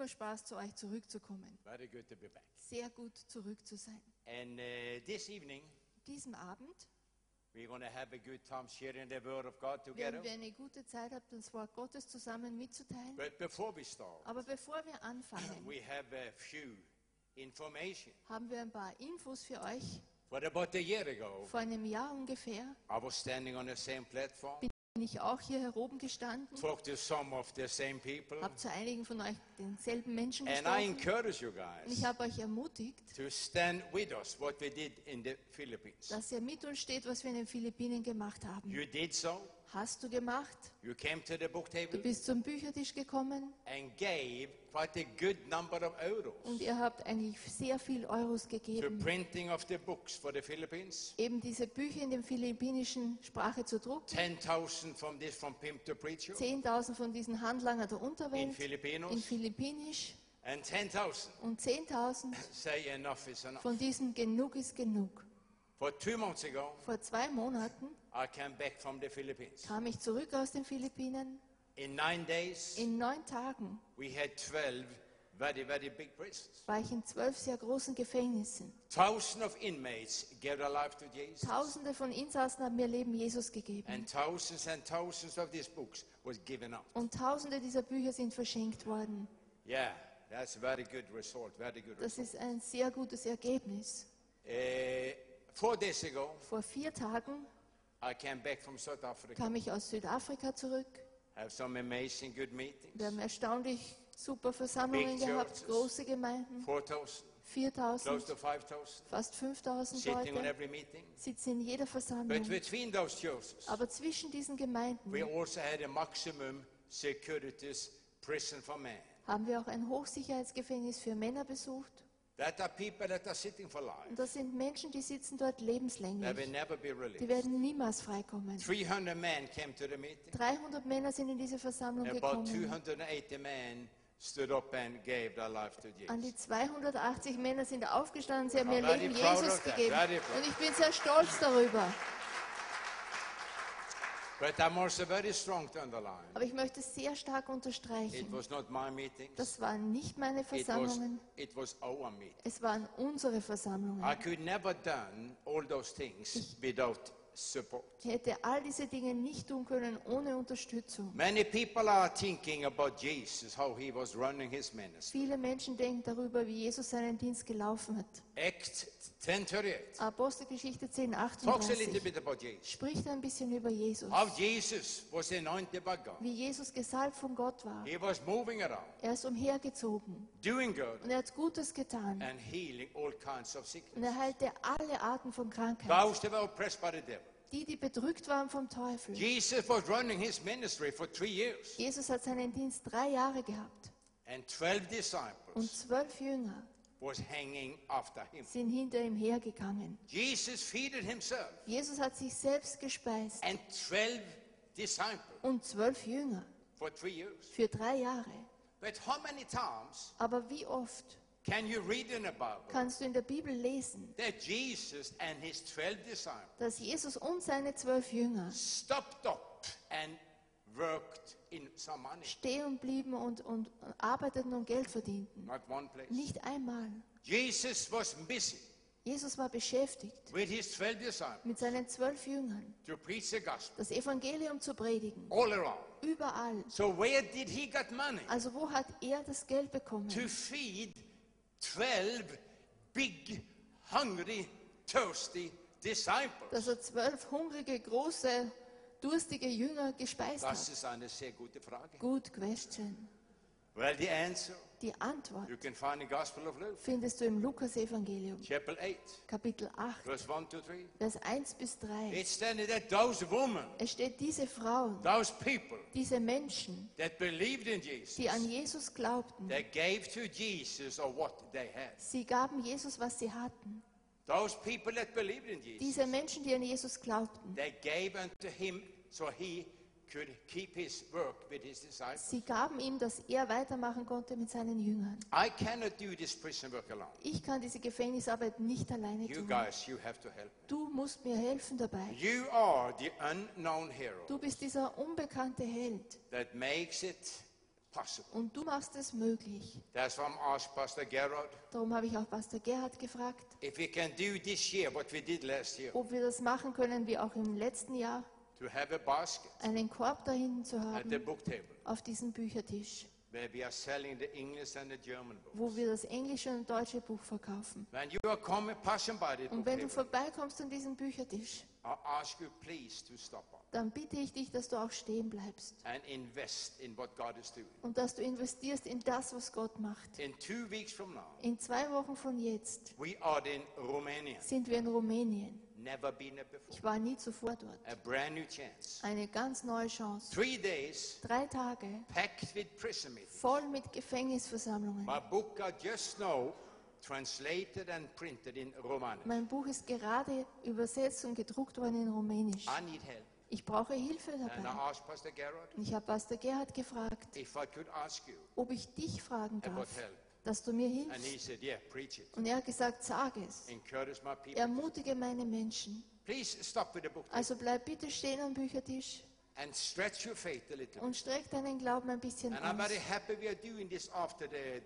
immer Spaß, zu euch zurückzukommen. Very good to be back. Sehr gut, zurück zu sein. And uh, this evening, Diesem Abend we're going to have a good time sharing the Word of God together. werden wir eine gute Zeit haben, das Wort Gottes zusammen mitzuteilen. But before we start, Aber bevor wir anfangen, we have a few information. haben wir ein paar Infos für euch. What about a year ago? Vor einem Jahr ungefähr I was standing on the same platform, bin ich auch hier oben gestanden, talked to some of the same people, habe zu einigen von euch denselben Menschen and I gesprochen encourage you und guys ich habe euch ermutigt, to stand with us what we did in the Philippines. dass ihr mit uns steht, was wir in den Philippinen gemacht haben. You did so. Hast du gemacht? You came to the book Du table bist zum Büchertisch gekommen and gave quite a good number of euros und ihr habt eigentlich sehr viel Euros to gegeben, printing of the books for the Philippines. eben diese Bücher in der philippinischen Sprache zu drucken. 10,000 from this from Pimp to Preacher 10.000 von diesen Handlanger der in Unterwelt in Filipinos, Philippinisch and 10,000 und 10.000 say enough is enough. von diesem Genug ist genug. For two months ago, Vor zwei Monaten I came back from the Philippines. kam ich zurück aus den Philippinen. In nine days, In neun Tagen we had 12 very, very big prisons. war ich in zwölf sehr großen Gefängnissen. Thousands of inmates gave their life to Jesus. Tausende von Insassen haben mir Leben Jesus gegeben. And thousands and thousands of these books was given up. Und tausende dieser Bücher sind verschenkt worden. Yeah, that's a very good result. Very good Das ist ein sehr gutes Ergebnis. Uh, four days ago, Vor vier Tagen I came back from South Africa. kam ich aus Südafrika zurück. Have some amazing good meetings. Wir haben erstaunlich super Versammlungen Big gehabt, churches. große Gemeinden, 4,000, 4000, close to 5,000, fast 5000 sitting on Leute every meeting. sitzen in jeder But Versammlung. between those churches, Aber zwischen diesen Gemeinden we also had a maximum securities prison for men. haben wir auch ein Hochsicherheitsgefängnis für Männer besucht. That are people that are sitting for life. Und das sind Menschen, die sitzen dort They will lebenslänglich. never be Die released. werden niemals freikommen. 300 men came to the meeting. 300 Männer sind in diese Versammlung gekommen. 280 men stood up and gave their life to An die Jesus. 280 Männer sind aufgestanden, sie haben ihr Leben Jesus gegeben. Und ich bin sehr stolz darüber. But I'm also very strong to underline. Aber ich möchte sehr stark It unterstreichen, was not my meetings. das waren nicht meine It was, Versammlungen, it was our meeting. es waren unsere Versammlungen. I could never done all those things without support. Ich hätte all diese Dinge nicht tun können ohne Unterstützung. Many people are thinking about Jesus, how he was running his ministry. Viele Menschen denken darüber, wie Jesus seinen Dienst gelaufen hat. Act 1038 Apostelgeschichte 10, talks a little 38 bit about Jesus. spricht ein bisschen über Jesus. Wie Jesus gesalbt von Gott war. He was moving around, Er ist umhergezogen doing good, und er hat Gutes getan. and healing all kinds of Und er heilte alle Arten von Krankheit. Those that were oppressed by the devil. Die, die bedrückt waren vom Teufel. Jesus was running his ministry for three years, Jesus hat seinen Dienst drei Jahre gehabt. and 12 Und zwölf Jünger was hanging after him. sind hinter ihm hergegangen. Jesus Jesus hat sich selbst gespeist. and 12 disciples Und zwölf Jünger for three years. für drei Jahre. But how many times Aber wie oft can you read in the Bible kannst du in der Bibel lesen, that Jesus and his 12 disciples dass Jesus und seine zwölf Jünger stopped up and stehen blieben und, und arbeiteten und Geld verdienten? Not one place. Nicht einmal. Jesus was busy Jesus war beschäftigt, with his 12 disciples mit seinen zwölf Jüngern to preach the gospel das Evangelium zu predigen. Überall. So where did he get money Also wo hat er das Geld bekommen? to feed 12 big, hungry, thirsty disciples? Dass er zwölf hungrige, große, durstige Jünger gespeist Das hat. ist eine sehr gute Frage. Good question. Well, the answer Die Antwort you can find in the Gospel of Luke, findest du im Lukas-Evangelium, chapter 8, Kapitel 8, verse 1 to 3. Vers 1 bis 3. It's that those women, Es steht, diese Frauen, those people diese Menschen, that believed in Jesus, die an Jesus glaubten, they gave to Jesus what they had. sie gaben Jesus, was sie hatten. Those people that believed in Jesus, Diese Menschen, die an Jesus glaubten, sie gaben ihm, dass er weitermachen konnte mit seinen Jüngern. I cannot do this prison work alone. Ich kann diese Gefängnisarbeit nicht alleine You tun. guys, you have to help me. Du musst mir helfen dabei. You are the unknown hero Du bist dieser unbekannte Held, that makes it possible. Und du machst es möglich. That's why I'm asked Pastor Gerard. Darum habe ich auch Pastor Gerhard gefragt, if we can do this year what we did last year. ob wir das machen können wie auch im letzten Jahr, to have a basket einen Korb da hinten zu at the haben. book table. Auf diesem Büchertisch, where we are selling the English and the German wo wir das englische und deutsche Buch verkaufen. Und wenn du vorbeikommst an diesem Büchertisch, dann bitte ich dich, dass du auch stehen bleibst und dass du investierst in das, was Gott macht. In zwei Wochen von jetzt sind wir in Rumänien. Ich war nie zuvor dort. A brand new chance. Eine ganz neue Chance. Three days Drei Tage packed with prison meetings. voll mit Gefängnisversammlungen. My book got just now translated and printed in Romanian. Mein Buch ist gerade übersetzt und gedruckt worden in Rumänisch. I need help. Ich brauche Hilfe dabei. ich habe Pastor Gerhard gefragt, ob ich dich fragen darf, help. Dass du mir hilfst. said, Yeah. Und er hat gesagt, sag es. Ermutige meine Menschen. Also bleib bitte stehen am Büchertisch and stretch your faith a little. und streck deinen Glauben ein bisschen And aus. the,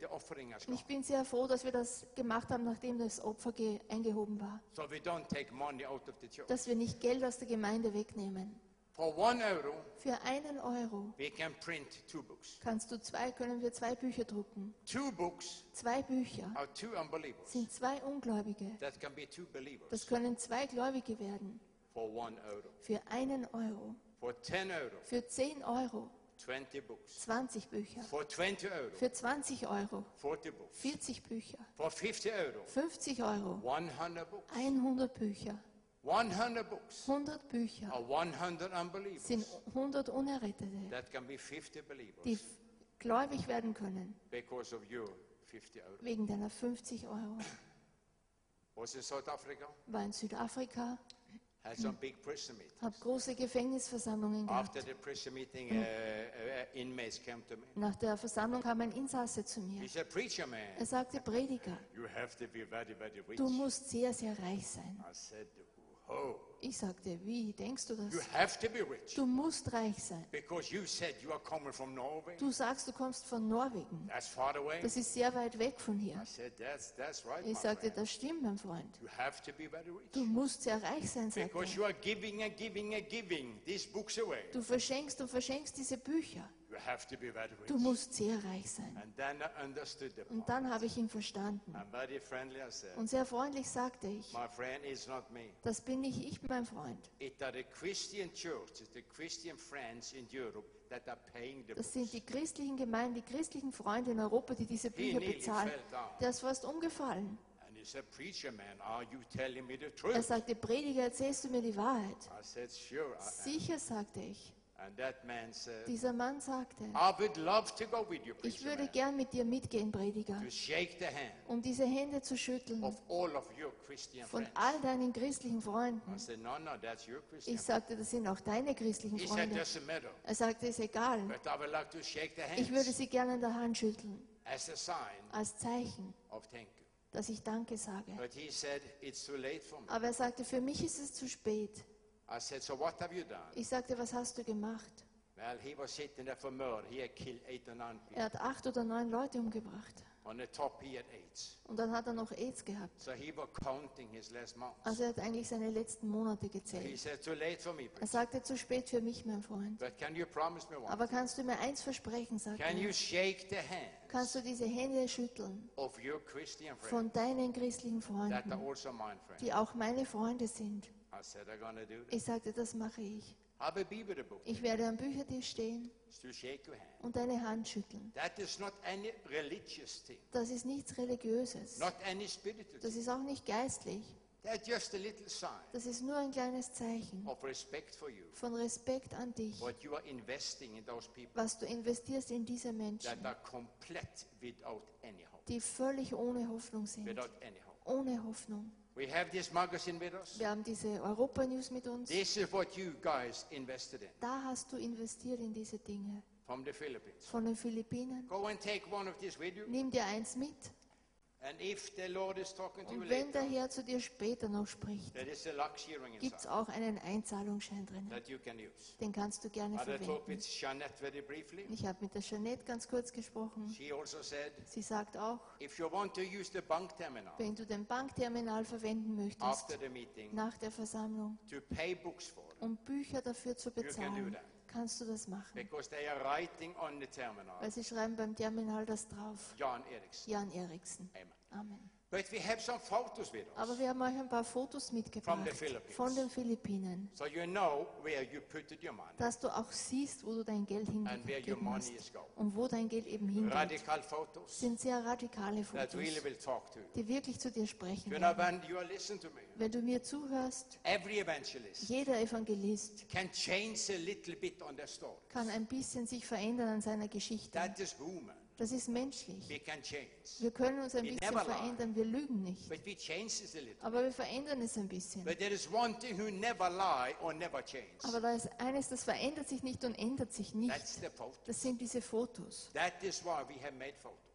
the ich bin sehr froh, dass wir das gemacht haben, nachdem das Opfer ge- eingehoben war. So we don't take money out of the church. Dass wir nicht Geld aus der Gemeinde wegnehmen. For one euro, Für einen Euro we can print two books. kannst du zwei, können wir zwei Bücher drucken. Two books Zwei Bücher are two unbelievers. sind zwei Ungläubige. That can be two believers Das können zwei Gläubige werden. for one euro. Für einen Euro. For 10 euro, Für 10 Euro 20 books. 20 Bücher. For 20 euro, Für 20 Euro 40 books. 40 Bücher. For 50 euro, 50 Euro 100 books. 100 Bücher. 100 books 100 Bücher are 100 unbelievers. sind 100 Unerrettete, That can be 50 believers die gläubig werden können because of your 50 euro. wegen deiner 50 Euro. Was in South Africa, War in Südafrika, had some big prison meetings. habe große Gefängnisversammlungen After gehabt. the prison meeting, uh, uh, inmates came to me. Nach der Versammlung kam ein Insasse zu mir. He said, Preacher man, Er sagte, Prediger, you have to be very, very rich. du musst sehr, sehr reich sein. I said, Oh, Ich sagte, wie denkst du you das? have to be rich Du musst reich sein. because you said you are coming from Norway. Du sagst, du kommst von Norwegen. That's far away. Das ist sehr weit weg von hier. I said, That's, that's right. Ich sagte, das stimmt, mein Freund. You have to be very rich. Du musst sehr reich sein, sagte Because you are giving and giving and giving these books away. Du verschenkst und verschenkst diese Bücher. You have to be very Du musst sehr reich sein. And then I understood the Und dann habe ich ihn verstanden. Und sehr freundlich sagte ich, My friend is not me. das bin nicht ich, mein Freund. It are the Christian churches, the Christian friends in Europe that are paying the Das sind die christlichen Gemeinden, die christlichen Freunde in Europa, die diese Bücher bezahlen. Der ist fast umgefallen. And he said, Preacher man, are you telling me the Er truth? sagte, Prediger, erzählst du mir die Wahrheit? I said, Sure. I am." Sicher, sagte ich. Said, Dieser Mann sagte, you, ich würde gern mit dir mitgehen, Prediger, um diese Hände zu schütteln of von all deinen christlichen Freunden. Said, No, no. Ich sagte, das sind auch deine christlichen He Freunde. Er sagte, ist egal. like Ich würde sie gerne in der Hand schütteln, als Zeichen, dass ich Danke sage. But he said, It's too late for me. Aber er sagte, für mich ist es zu spät. I said, So what have you done? Ich sagte, was hast du gemacht? Well, he was sitting there for murder. He had killed eight or nine people. Er hat acht oder neun Leute umgebracht. On the top, he had eight. Und dann hat er noch AIDS gehabt. So he was counting his last months. Also er hat eigentlich seine letzten Monate He gezählt. said, Too late for me. Er sagte, zu spät für mich, mein Freund. But can you promise me one? Aber kannst du mir eins versprechen, sagte Can you er. shake the hand Kannst du diese Hände schütteln of your Christian friends von deinen christlichen that are Freunden, also mine friends? die auch meine Freunde sind? Ich sagte, das mache ich. Ich werde am Büchertisch stehen und deine Hand schütteln. That is not any religious thing, Das ist nichts Religiöses. not any spiritual Das ist auch nicht geistlich. That's just a little sign Das ist nur ein kleines Zeichen of respect for you. von Respekt an dich, What you are investing in those people was du investierst in diese Menschen, die völlig ohne Hoffnung sind. Ohne Hoffnung. We have this magazine with us. Wir haben diese Europa-News mit uns. This is what you guys invested in Da hast du investiert in diese Dinge. from the Philippines. Von den Philippinen. Go and take one of these with you Nimm dir eins mit Und wenn der Herr zu dir später noch spricht, gibt es auch einen Einzahlungsschein use. Den kannst du gerne verwenden. Ich habe mit der Jeanette ganz kurz gesprochen. Also Sie sagt auch, wenn du den Bankterminal verwenden möchtest, nach der Versammlung, um Bücher dafür zu bezahlen. Kannst du das machen. because they are writing on the terminal, Weil sie schreiben beim Terminal das drauf. Jan Eriksson. Jan Eriksen. Amen. Amen. But we have some photos with Aber wir haben euch ein paar Fotos mitgebracht von den Philippinen, so you know where you put your money dass du auch siehst, wo du dein Geld hingegeben hast und wo dein Geld eben hingeht. Sind sehr radikale Fotos, really die wirklich zu dir sprechen You know, werden. Wenn du mir zuhörst, every evangelist jeder Evangelist can change a little bit on their story. kann ein bisschen sich verändern an seiner Geschichte. That is human. Das ist menschlich. Wir können uns ein bisschen verändern, wir lügen nicht. Aber wir verändern es ein bisschen. But there is one thing who never lie or never change. Aber da ist eines, das verändert sich nicht und ändert sich nicht. Das sind diese Fotos.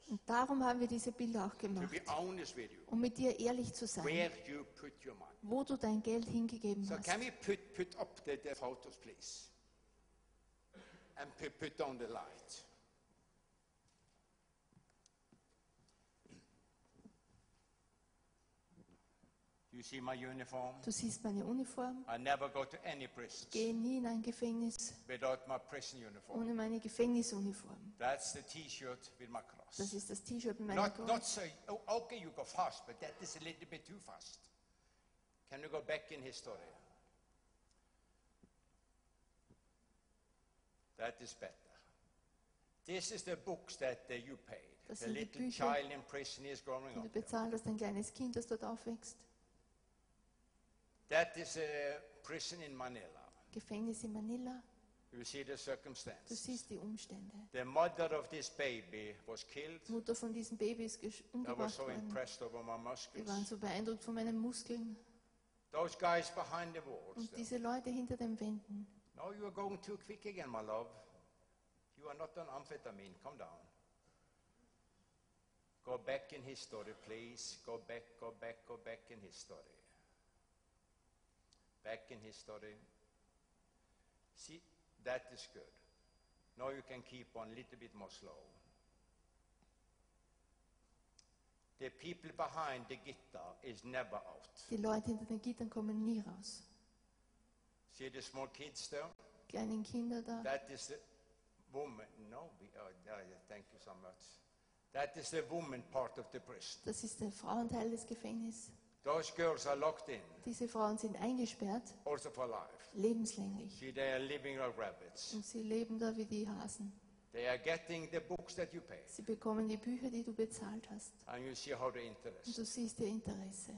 Und darum haben wir diese Bilder auch gemacht. Um mit dir ehrlich zu sein, wo du dein Geld hingegeben So hast. can we put, put up the, the photos, please? And put, put on the light. You see my uniform? Du siehst meine Uniform, I never go to any prisons gehe nie in ein Gefängnis without my prison uniform. ohne meine Gefängnisuniform. That's the T-shirt with my cross. Das ist das T-Shirt mit meinem Not, not Kreuz. say, oh, okay, you go fast, but that is a little bit too fast. Can you go back in history? That is better. This is the books that uh, you paid. Das the sind die little Bücher, child in prison is growing Die du up. hast, ein kleines Kind, das dort aufwächst. That is a prison in Manila. Gefängnis in Manila. You see the Du circumstances. siehst die Umstände. The mother of this baby was killed. Die Mutter von diesem Baby ist gesch- I was umgebracht so worden. impressed over my Wir waren muscles. so beeindruckt von meinen Muskeln. Those guys behind the walls. Und diese Leute hinter den Wänden. No, you are going too quick again, my love. You are not on amphetamine. Come down. Go back in history, please. Go back, go back, go back in history. Back in history. See, that is good. Now you can keep on a little bit more slow. The people behind the guitar is never out. Die Leute hinter den Gittern kommen nie raus. See the small kids there? Kleinen Kinder da. That is the woman. No, we, oh, thank you so much. That is the woman part of the prison. Das ist der Frauenteil des Gefängnisses. Those girls are locked in, Diese Frauen sind eingesperrt, also for life. lebenslänglich. See, they are living like rabbits. Und sie leben da wie die Hasen. They are getting the books that you pay, Sie bekommen die Bücher, die du bezahlt hast. and you see how the Und interest. du siehst ihr Interesse.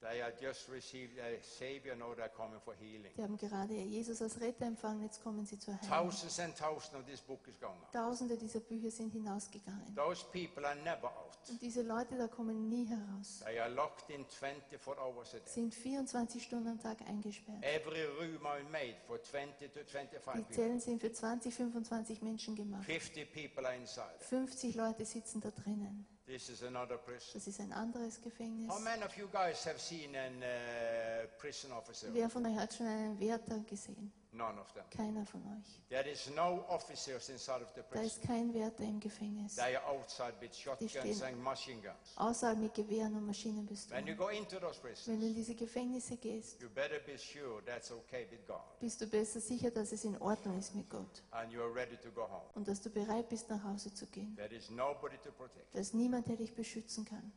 They are just received a savior, now they're coming for healing. Die haben gerade Jesus als Retter empfangen, jetzt kommen sie zur Heilung. Thousands and thousands of this book is going on. Tausende dieser Bücher sind hinausgegangen. Those people are never out. Und diese Leute da kommen nie heraus. They are locked in 24 hours a day. Sind 24 Stunden am Tag eingesperrt. Every room are made for 20 to 25 Die. Zellen sind für 20, 25 Menschen gemacht. 50 people are inside. 50 Leute sitzen da drinnen. This is another prison. Das ist ein anderes Gefängnis. How many of you guys have seen a uh, prison officer? Wer von euch hat schon einen Wärter gesehen? None of them. Keiner von euch. There is no officers inside of the Da ist kein Wärter im Gefängnis. They are outside with shotguns stehen- and machine guns. Außerhalb mit Gewehren und When you Maschinenpistolen. go into those Wenn du in diese Gefängnisse gehst, you better be sure that's okay with God bist du besser sicher, dass es in Ordnung ist mit Gott. and you are ready to go home. Und dass du bereit bist, nach Hause zu gehen. There is nobody to protect. Da ist niemand, der dich beschützen kann.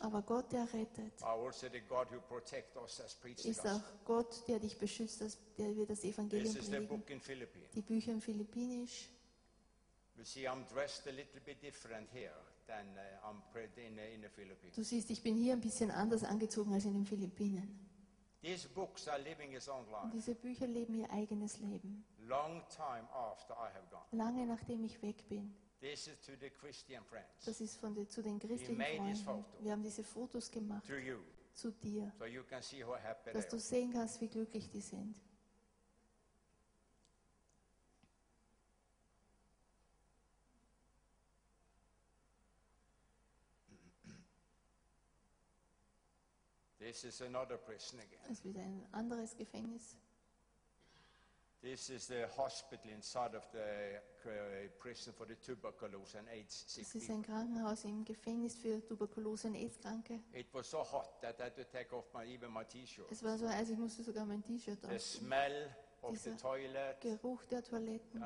Aber Gott, der rettet, also the God who protects us as preach the ist auch. Gott, der dich beschützt, der wir das This Evangelium predigen. in. Die Bücher im Philippinisch. You see, I'm dressed a little bit different here than uh, in, uh, in the Philippines. Du siehst, ich bin hier ein bisschen anders angezogen als in den Philippinen. These books are living its own Und life. diese Bücher leben ihr eigenes Leben. Long time after I have gone. Lange nachdem ich weg bin. This is to the Christian friends. Das ist von den, zu den christlichen Freunden. Wir haben diese Fotos gemacht to you, zu dir, so you can see how happy dass they du sehen kannst, wie glücklich die sind. This is another prison again. Das ist wieder ein anderes Gefängnis. This is the hospital inside of the uh, prison for the tuberculosis and AIDS sick Es ist ein Krankenhaus im Gefängnis für Tuberkulose- und AIDS-Kranke. It was so hot that I had to take off my, even my t-shirt. Es war so heiß, ich musste sogar mein T-Shirt The ausziehen. smell Dieser toilet, Geruch der Toiletten.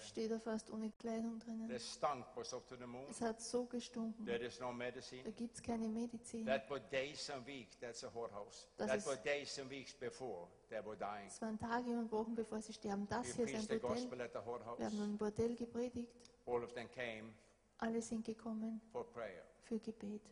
stehe da fast ohne Kleidung drinnen. Es hat so gestunken. There is no Da medicine. gibt es keine Medizin. That were days and weeks, that's a whorehouse. Das That were days and weeks before they were dying. Es waren Tage und Wochen, bevor sie sterben. Das We hier ist ein Bordell. Wir haben ein Bordell gepredigt. All of them came Alle sind gekommen for prayer. für Gebet.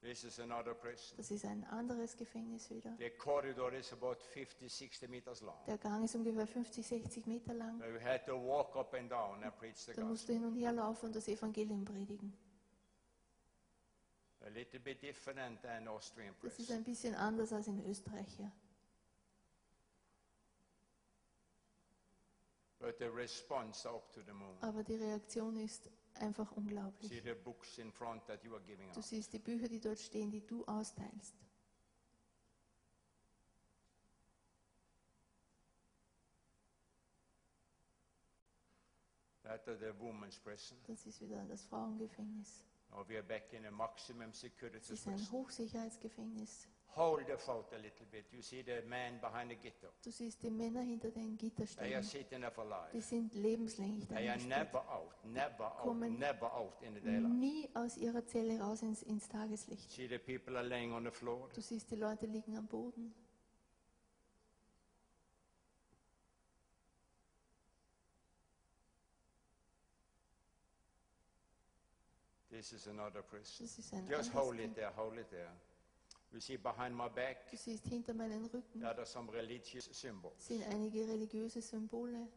This is another prison. Das ist ein anderes Gefängnis wieder. The corridor is about 50, 60 meters long. Der Gang ist ungefähr 50, 60 Meter lang. We had to walk up and down and preach the Da musst gospel. du hin und her laufen und das Evangelium predigen. A little bit different than Austrian Das ist prison. ein bisschen anders als in Österreich hier. But the response up to the moon. Aber die Reaktion ist einfach unglaublich. Du siehst die Bücher, die dort stehen, die du austeilst. Das ist wieder das Frauengefängnis. Now we are back in a maximum Es security ist ein. Hochsicherheitsgefängnis. Hold the photo a little bit. You see the man behind the ghetto. Du siehst die Männer hinter den They are Gitterstäben. sitting there for Die sind lebenslänglich They are never out, never out, Kommen never out in the daylight. Nie aus ihrer Zelle raus ins, ins Tageslicht. See the people are laying on the floor. Du siehst, die Leute liegen am Boden. This is another prison. Das ist ein Just anderes hold it Kind. there, hold it there. You see behind my back, Du siehst hinter meinen Rücken there are some religious symbols. sind einige religiöse Symbole.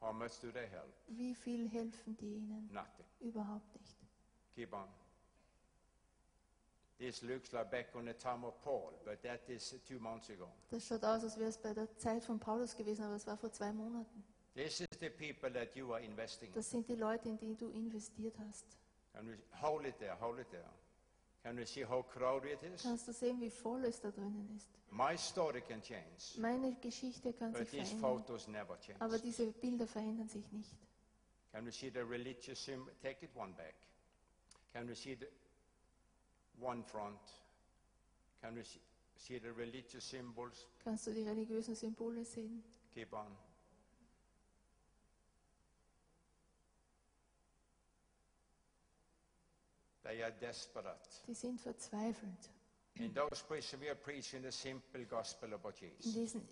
How much do they help? Wie viel helfen die ihnen? Nothing. Überhaupt nicht. Keep on. This looks like back on the time of Paul, but that is two months ago. Das schaut aus, als wäre es bei der Zeit von Paulus gewesen, aber es war vor zwei Monaten. This is the people that you are investing in. Das sind die Leute, in die du investiert hast. Can we hold it there, hold it there. Can we see how crowded it is? Kannst du sehen, wie voll es da drinnen ist? My story can change, Meine Geschichte kann sich but these verändern, photos never change. aber diese Bilder verändern sich nicht. Can we see the religious symbol? Take it one back. Can we see the one front? Can we see, see the religious symbols? Kannst du die religiösen Symbole sehen? Keep on. They are desperate. Die sind verzweifelt. In those we are preaching the simple gospel about In Jesus. diesen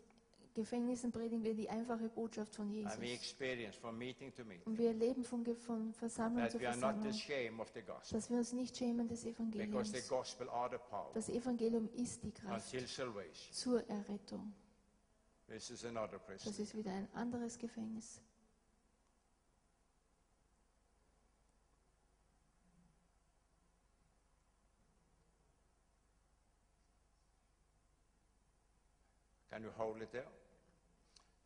Gefängnissen predigen wir die einfache Botschaft von And we Jesus. experience from meeting to meeting Und wir erleben von, von Versammlung that zu we are not Versammlung, ashamed of the gospel dass wir uns nicht schämen des because Evangeliums. the gospel are the power Das Evangelium ist die Kraft until salvation. zur Errettung. This is another Das prison. ist wieder ein anderes Gefängnis. Can you hold it there?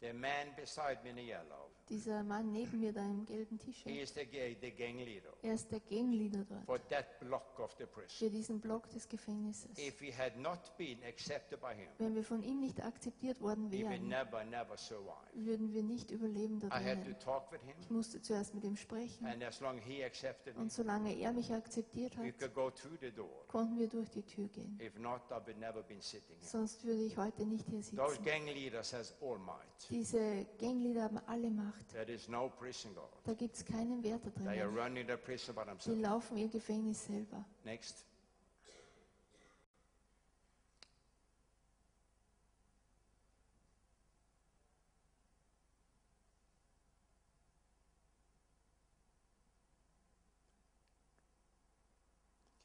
The man beside me in the yellow, Dieser Mann neben mir da im gelben he T-Shirt, is the, ga- the gang leader er ist der Gangleader dort for that block of the prison. für diesen Block des Gefängnisses. If we had not been accepted by him, Wenn wir von ihm nicht akzeptiert worden wären, never, never survive. würden wir nicht überleben da I had to talk with him, Ich musste zuerst mit ihm sprechen and as long he accepted me, und solange er mich akzeptiert we hat, could go through the door. konnten wir durch die Tür gehen. If not, I would never been sitting here. Sonst würde ich heute nicht hier Those sitzen. gang leaders has all might. Diese Gangleader haben alle Macht. There is no prison guard. Da gibt es keinen Wärter They are drinnen. running the prison by Die themselves. laufen ihr Gefängnis selber. Next.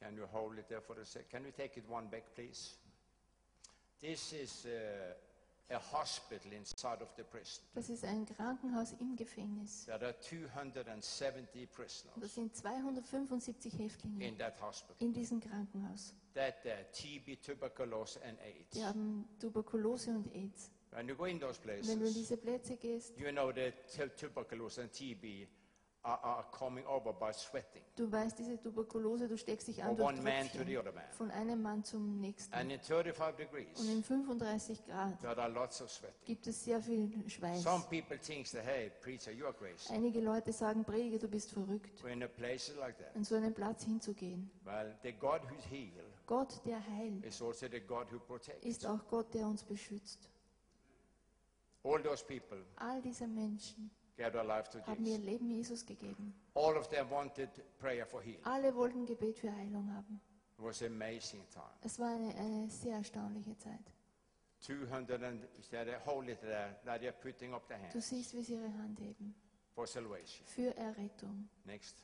Can you hold it there for a sec? Can we take it one back, please? This is uh, a hospital inside of the prison. Das ist ein Krankenhaus im Gefängnis. There are 270 Das prisoners sind 275 Häftlinge in that hospital. in diesem Krankenhaus. That uh, TB, tuberculosis, and AIDS. Die haben Tuberkulose und AIDS. When you go in those Wenn du in places, diese Plätze gehst, you know that tu- tuberculosis and TB Du weißt, diese Tuberkulose, du steckst dich an From durch one man to the Tröpfchen. Von einem Mann zum nächsten. And in 35 Und in 35 Grad gibt es sehr viel Schweiß. Some people think that, hey, preacher, you are crazy. Einige Leute sagen, Prediger, du bist verrückt, an so einen Platz hinzugehen. Who's healed Gott, der heilt, also ist auch Gott, der uns beschützt. All those people All diese Menschen gave their life to haben ihr Jesus. Leben Jesus gegeben. All of them wanted prayer for healing. Alle wollten Gebet für Heilung haben. It was an amazing time. Es war eine, eine sehr erstaunliche Zeit. 200 and it there. They're putting up their Du hands siehst, wie sie ihre Hand heben. for salvation. Für Errettung. Next.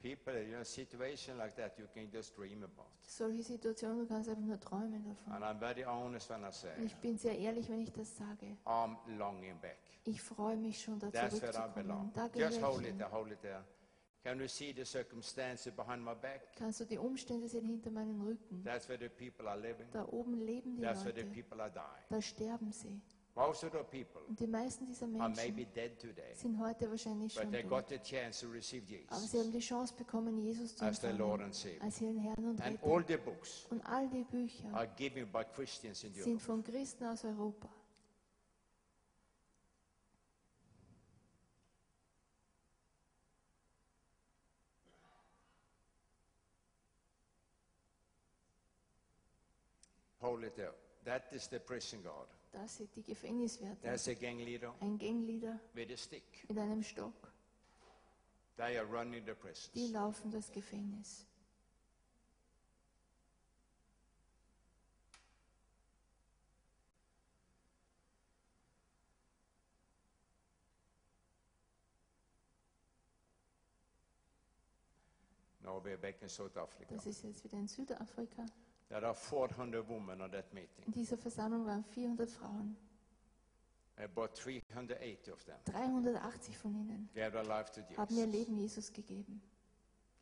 People, in a situation like that, you can just dream about. Solche Situationen, du kannst einfach nur träumen davon. And I'm very honest when I say, Und ich bin sehr ehrlich, wenn ich das sage. I'm longing back. Ich freue mich schon, da That's zurückzukommen. Da Just hold it there, hold it there. Can you see the circumstances behind my back? Kannst du die Umstände sehen hinter meinem Rücken? That's where the people are living. Da oben leben die That's where the Leute. people are dying. Da sterben sie. Most of the people Und die meisten dieser are maybe Menschen dead today, sind heute wahrscheinlich but schon they tot. got the chance to receive Aber Jesus sie haben die Chance bekommen, Jesus zu as their Lord empfangen and Savior. als ihren Herrn und And all Retter. the books Und all die Bücher are given by Christians in sind Europe. von Christen aus Europa. Hold it there. That is the prison guard. Das sind die Gefängniswärter. There's a gang leader Ein Gangleader with a stick. mit einem Stock. They are running the Die prisons. laufen das Gefängnis. Now we're back in South Africa. Das ist jetzt wieder in Südafrika. There are 400 women on that meeting. In dieser Versammlung waren 400 Frauen. About 380 of them 380 von ihnen gave their life to haben ihr Jesus. Leben Jesus gegeben.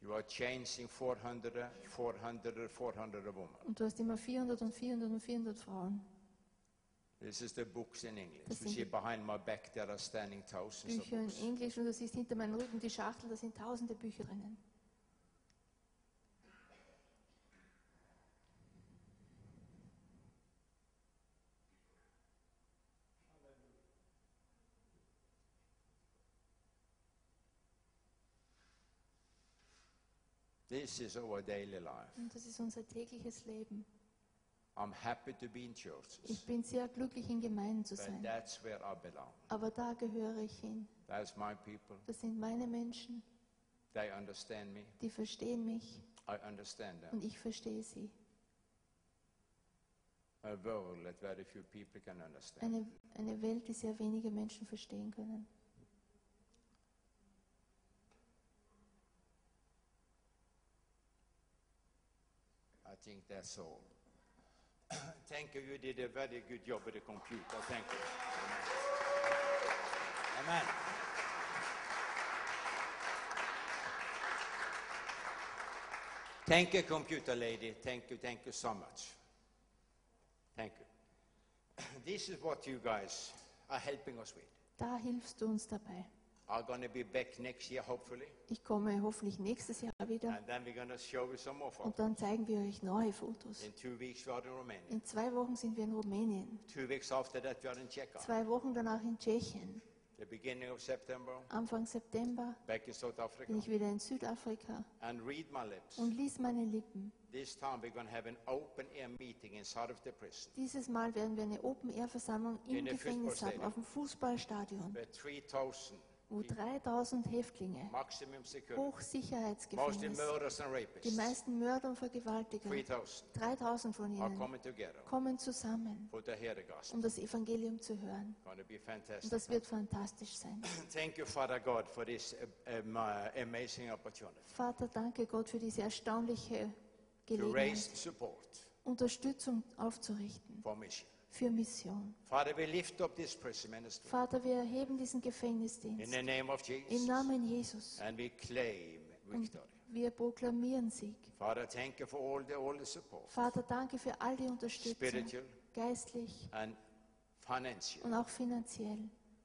You are changing 400, 400, 400 women. Und du hast immer 400 und 400 und 400 Frauen. This is the books in English. Das You sind see die behind my back there are standing thousands of Bücher in books. Englisch und du siehst hinter meinem Rücken die Schachtel, da sind tausende Bücher drinnen. This is our daily life. Und das ist unser tägliches Leben. I'm happy to be in churches, Ich bin sehr glücklich, in Gemeinden zu but sein. that's where I belong. Aber da gehöre ich hin. That's my people. Das sind meine Menschen, They understand me. die verstehen mich I understand them. und ich verstehe sie. A world that very few people can understand. Eine, eine Welt, die sehr wenige Menschen verstehen können. Think that's all. Thank you. You did a very good job with the computer. Thank you. Amen. Thank you, computer lady. Thank you. Thank you so much. Thank you. This is what you guys are helping us with. Da hilfst du uns dabei. Are going to be back next year, hopefully, Ich komme hoffentlich nächstes Jahr wieder and then we're going to show you some more photos. und dann zeigen wir euch neue Fotos. In two weeks, we are in Romania. In zwei Wochen sind wir in Rumänien. Two weeks after that, we are in Czech. Zwei Wochen danach in Tschechien. The beginning of September, Anfang September back in South Africa. bin ich wieder in Südafrika And read my lips. und lies meine Lippen. This time we're going to have an open air meeting inside of the prison Dieses Mal werden wir eine Open-Air-Versammlung im In der Gefängnis haben, Fußballstadion. auf dem Fußballstadion, where 3,000 wo 3000 Häftlinge, Hochsicherheitsgefängnis, die meisten Mörder und Vergewaltiger, 3,000 3000 von ihnen, kommen zusammen, um das Evangelium zu hören. Und das wird fantastisch sein. Uh, uh, Vater, danke Gott für diese erstaunliche Gelegenheit, Unterstützung aufzurichten. Für Mission. Father, we lift up this prison ministry Vater, wir erheben diesen in Gefängnisdienst the name of im Jesus, Namen Jesus and we claim und victory. wir proklamieren Sieg. Father, thank you for all the all the support, Vater, danke für all die Unterstützung, spiritual geistlich und auch finanziell,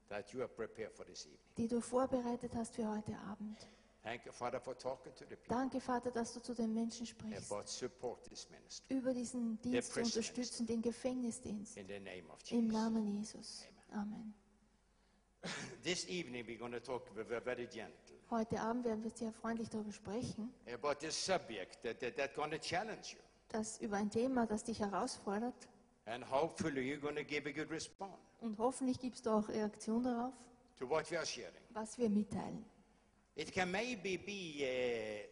that you have prepared for this evening. die du vorbereitet hast für heute Abend. Thank you, Father, for talking to the people Danke, Vater, dass du zu den Menschen sprichst. about support this ministry Über diesen Dienst zu unterstützen, den Gefängnisdienst. in the name of Im Jesus. Namen Jesus. Amen. This evening we're going to talk very, gentle Heute Abend werden wir sehr freundlich darüber sprechen, about this subject that, that, that's going to challenge you. dass über ein Thema, das dich herausfordert. And hopefully you're going to give a good response Und hoffentlich gibst du auch Reaktion darauf, to what we are sharing. was wir mitteilen. It can maybe be uh,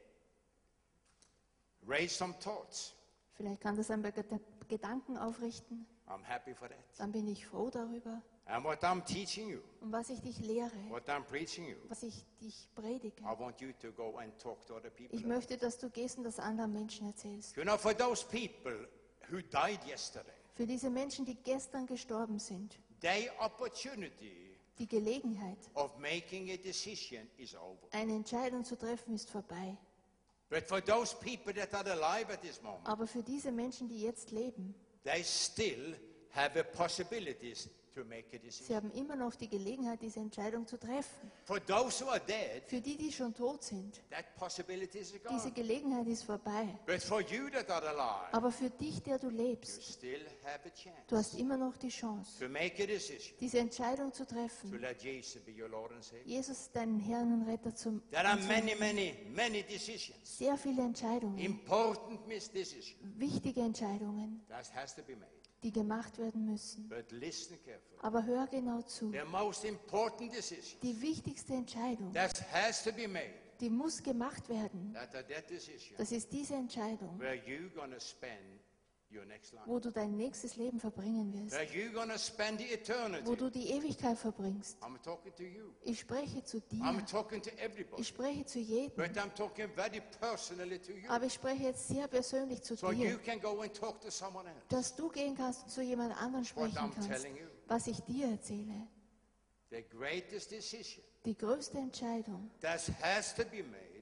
raise some thoughts. Vielleicht kann das ein paar Ged- Gedanken aufrichten. I'm happy for that. Dann bin ich froh darüber. And what I'm teaching you, Und was ich dich lehre, what I'm preaching you, was ich dich predige. I want you to go and talk to other people. Ich möchte, dass du gehst und das anderen Menschen erzählst. You know, for those people who died yesterday, Für diese Menschen, die gestern gestorben sind, their opportunity die Gelegenheit, of making a decision is over. eine Entscheidung zu treffen, ist vorbei. But for those people that are alive at this moment, Aber für diese Menschen, die jetzt leben, they still have possibilities a sie haben immer noch die Gelegenheit, diese Entscheidung zu treffen. Dead, Für die, die schon tot sind, diese. Gelegenheit ist vorbei. Alive, Aber für dich, der du lebst, du hast immer noch die Chance, decision diese Entscheidung zu treffen, Jesus deinen Herrn und Retter zum There are many, anzunehmen. many, many decisions, Sehr viele Entscheidungen, wichtige Entscheidungen, die gemacht werden müssen. Aber hör genau zu. Die wichtigste Entscheidung, die muss gemacht werden. Das ist diese Entscheidung, wo du dein nächstes Leben verbringen wirst, wo du die Ewigkeit verbringst. Ich spreche zu dir, ich spreche zu jedem, aber ich spreche jetzt sehr persönlich zu So dir, dass du gehen kannst und zu jemand anderem sprechen kannst, was ich dir erzähle. The greatest decision Die größte Entscheidung,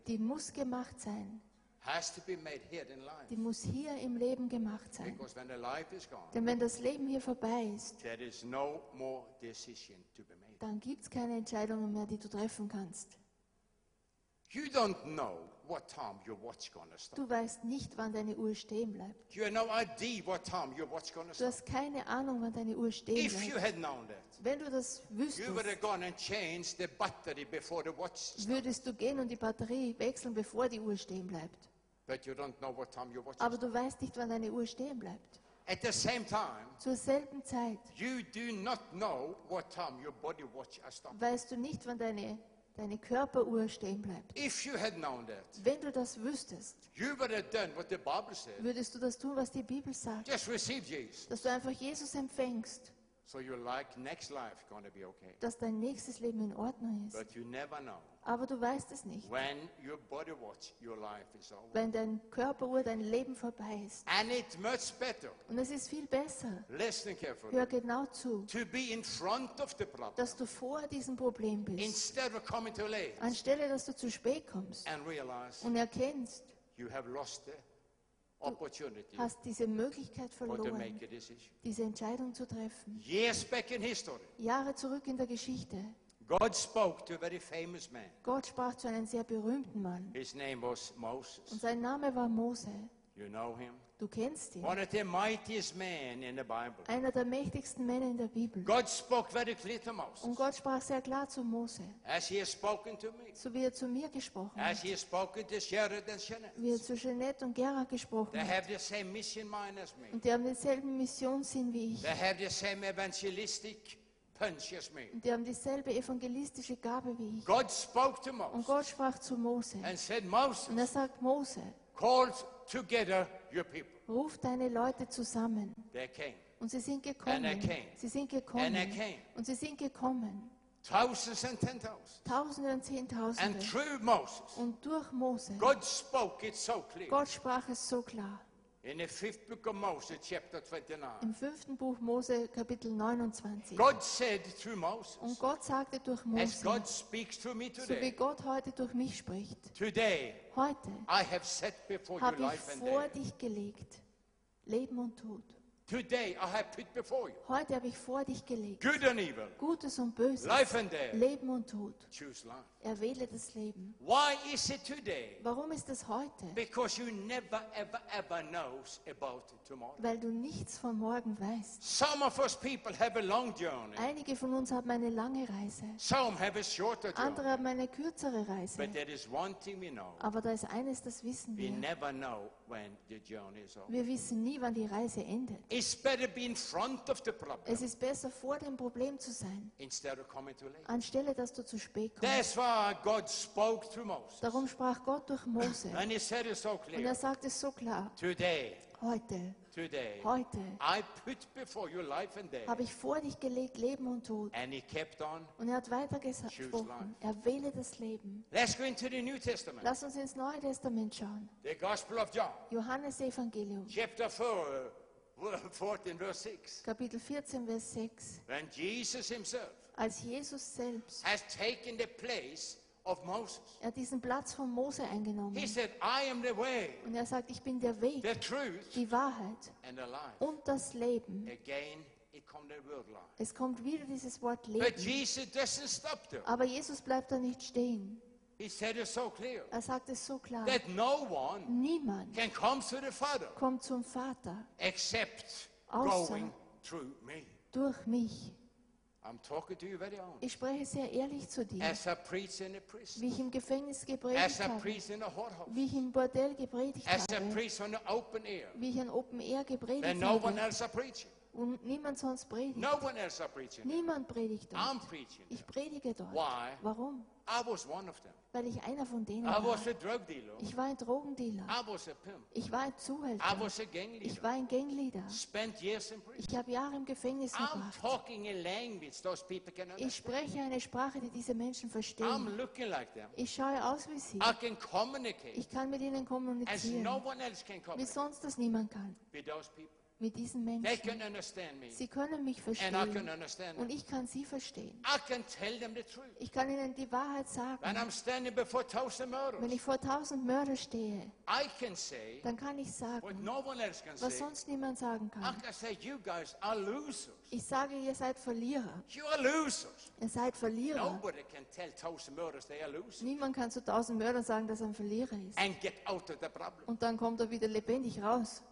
die muss gemacht sein, die muss hier im Leben gemacht sein. Because when the life is gone, Denn wenn das Leben hier vorbei ist, dann gibt es keine Entscheidungen mehr, die du treffen kannst. You don't know what time your watch gonna stop. Du weißt nicht, wann deine Uhr stehen bleibt. Du stop. hast keine Ahnung, wann deine Uhr stehen If you bleibt. had known that, Wenn du das wüsstest, würdest du gehen und die Batterie wechseln, bevor die Uhr stehen bleibt. But you don't know what time your watch Aber du weißt nicht, wann deine Uhr stehen bleibt. At the same time, Zur selben Zeit you do not know what time your body watch has stopped. weißt du nicht, wann deine, deine Körperuhr stehen bleibt. If you had known that, Wenn du das wüsstest, you would have done what the Bible said. würdest du das tun, was die Bibel sagt. Just receive Jesus. Dass du einfach Jesus empfängst, So your like next life gonna be okay. dass dein nächstes Leben in Ordnung ist. But you never know Aber du weißt es nicht. when your body watch, your life is over. Wenn dein Körperuhr, dein Leben vorbei ist. And it's much better, Und es ist viel besser, listen carefully, hör genau zu, to be in front of the problem dass du vor diesem Problem bist, instead of coming too late anstelle dass du zu spät kommst and realize und erkennst, you have lost the opportunity hast diese Möglichkeit verloren, diese Entscheidung zu treffen. Years back in history, Jahre zurück in der Geschichte, God spoke to a very famous man. Gott sprach zu einem sehr berühmten Mann His name was und sein Name war Mose. Du kennst ihn, One of the mightiest men in the Bible. einer der mächtigsten Männer in der Bibel. God spoke very clear to Moses, Und Gott sprach sehr klar zu Mose, as he has spoken to me, so wie er zu mir gesprochen as hat, he has spoken to Sheridan and wie er zu Jeanette und Gerhard gesprochen They hat. have the same mission mind as me. Und die haben denselben Missionssinn wie ich. They have the same evangelistic punch as me. Und die haben dieselbe evangelistische Gabe wie ich. God spoke to Und Moses Gott sprach zu Mose. and said, Und Moses, er sagt, Mose, call together your people. ruf deine Leute zusammen. They came. Und sie sind And they gekommen. came. Sie sind And they gekommen. came. Und sie sind gekommen. Thousands and ten thousands. Tausende und And Zehntausende. through Moses, Und durch Mose. God spoke it so clear. Gott sprach es so klar. In the fifth book of Moses, chapter 29, Im fünften Buch Mose, Kapitel 29. God said through Moses, Und Gott sagte durch as Mose, God speaks to me so wie today, Gott heute durch mich spricht. today Heute I have set before you habe ich life and vor death. dich gelegt. Leben und Tod. Today I have put before you Heute habe ich vor dich gelegt. good and evil, Gutes und Böses. Leben und Tod. Choose life. Erwähle das Leben. Why is it today? Warum ist es heute? Because you never, ever, ever knows about tomorrow. Weil du nichts von morgen weißt. Some of us people have a long journey. Einige von uns haben eine lange Reise. Some have a shorter journey. Andere haben eine kürzere Reise. But there is one thing we know. Aber da ist eines, das wissen We wir. Wir wissen nie, wann die Reise endet. It's better be in front of the problem Es ist besser, vor dem Problem zu sein, instead of coming too late. anstelle, dass du zu spät kommst. That's why God spoke through Moses. Darum sprach Gott durch Mose. And he said it so Und er clear. sagt es so klar. Today, Heute, today, heute I put before you life and death. habe ich vor dich gelegt Leben und Tod. And he kept on. Und er hat weiter gesprochen. Er wähle das Leben. Let's go into the New Testament. Lass uns ins Neue Testament schauen. The Gospel of John, Johannes Evangelium, chapter 4, uh, 14, verse 6. Kapitel 14, Vers 6. When Jesus himself Als Jesus selbst, has taken the place of Moses, er hat diesen Platz von Mose eingenommen. he said, I am the way, Und er sagt, ich bin der Weg, the truth, die Wahrheit and the life. und das Leben. Again. Es kommt wieder dieses Wort But Leben. Jesus doesn't stop there. Aber Jesus bleibt da nicht stehen. He said it so clear Er sagt es so klar. that no one Niemand can come to the Father kommt zum Vater except Außer- going through me. durch mich. Ich spreche sehr ehrlich zu dir. Wie ich im Gefängnis gepredigt habe. Wie ich im Bordell gepredigt habe. Wie ich an Open Air gepredigt habe. Und niemand sonst predigt. No. Niemand predigt dort. Ich predige dort. Why? Warum? I was one of them. Weil ich einer von denen I war. was a drug dealer. Ich war ein Drogendealer. I was a pimp. Ich war ein I Zuhälter. was a gang Ich war ein Gangleader. Spent years in prison. Ich habe Jahre im Gefängnis verbracht. talking a language those people can Ich understand. spreche eine Sprache, die diese Menschen I'm verstehen. looking like them. Ich schaue aus wie sie. I can communicate Ich kann mit ihnen as kommunizieren, no one else can wie communicate sonst das niemand kann. Mit diesen They Menschen. can understand me, Sie können mich and I can verstehen und ich kann sie verstehen. I can tell them the truth. Ich kann ihnen die Wahrheit sagen. Wenn ich vor tausend Mörder stehe, dann kann ich sagen, was sonst niemand sagen kann. Ich sage, ihr seid Verlierer. Ihr seid Verlierer. Nobody can tell thousand murderers they are losers Niemand kann zu tausend Mördern sagen, dass er ein Verlierer ist. and get out of the problem. Und dann kommt er wieder lebendig raus.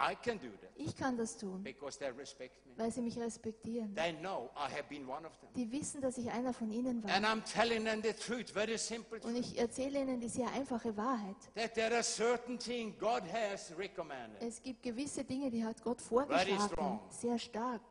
I can do that Ich kann das tun, because they respect me. weil sie mich respektieren. They know I have been one of them. Die wissen, dass ich einer von ihnen And war. I'm telling them the truth, very simple Und truth, ich erzähle ihnen die sehr einfache Wahrheit. that there are certain things God has recommended Es gibt gewisse Dinge, die hat Gott strong. vorgeschlagen, sehr stark,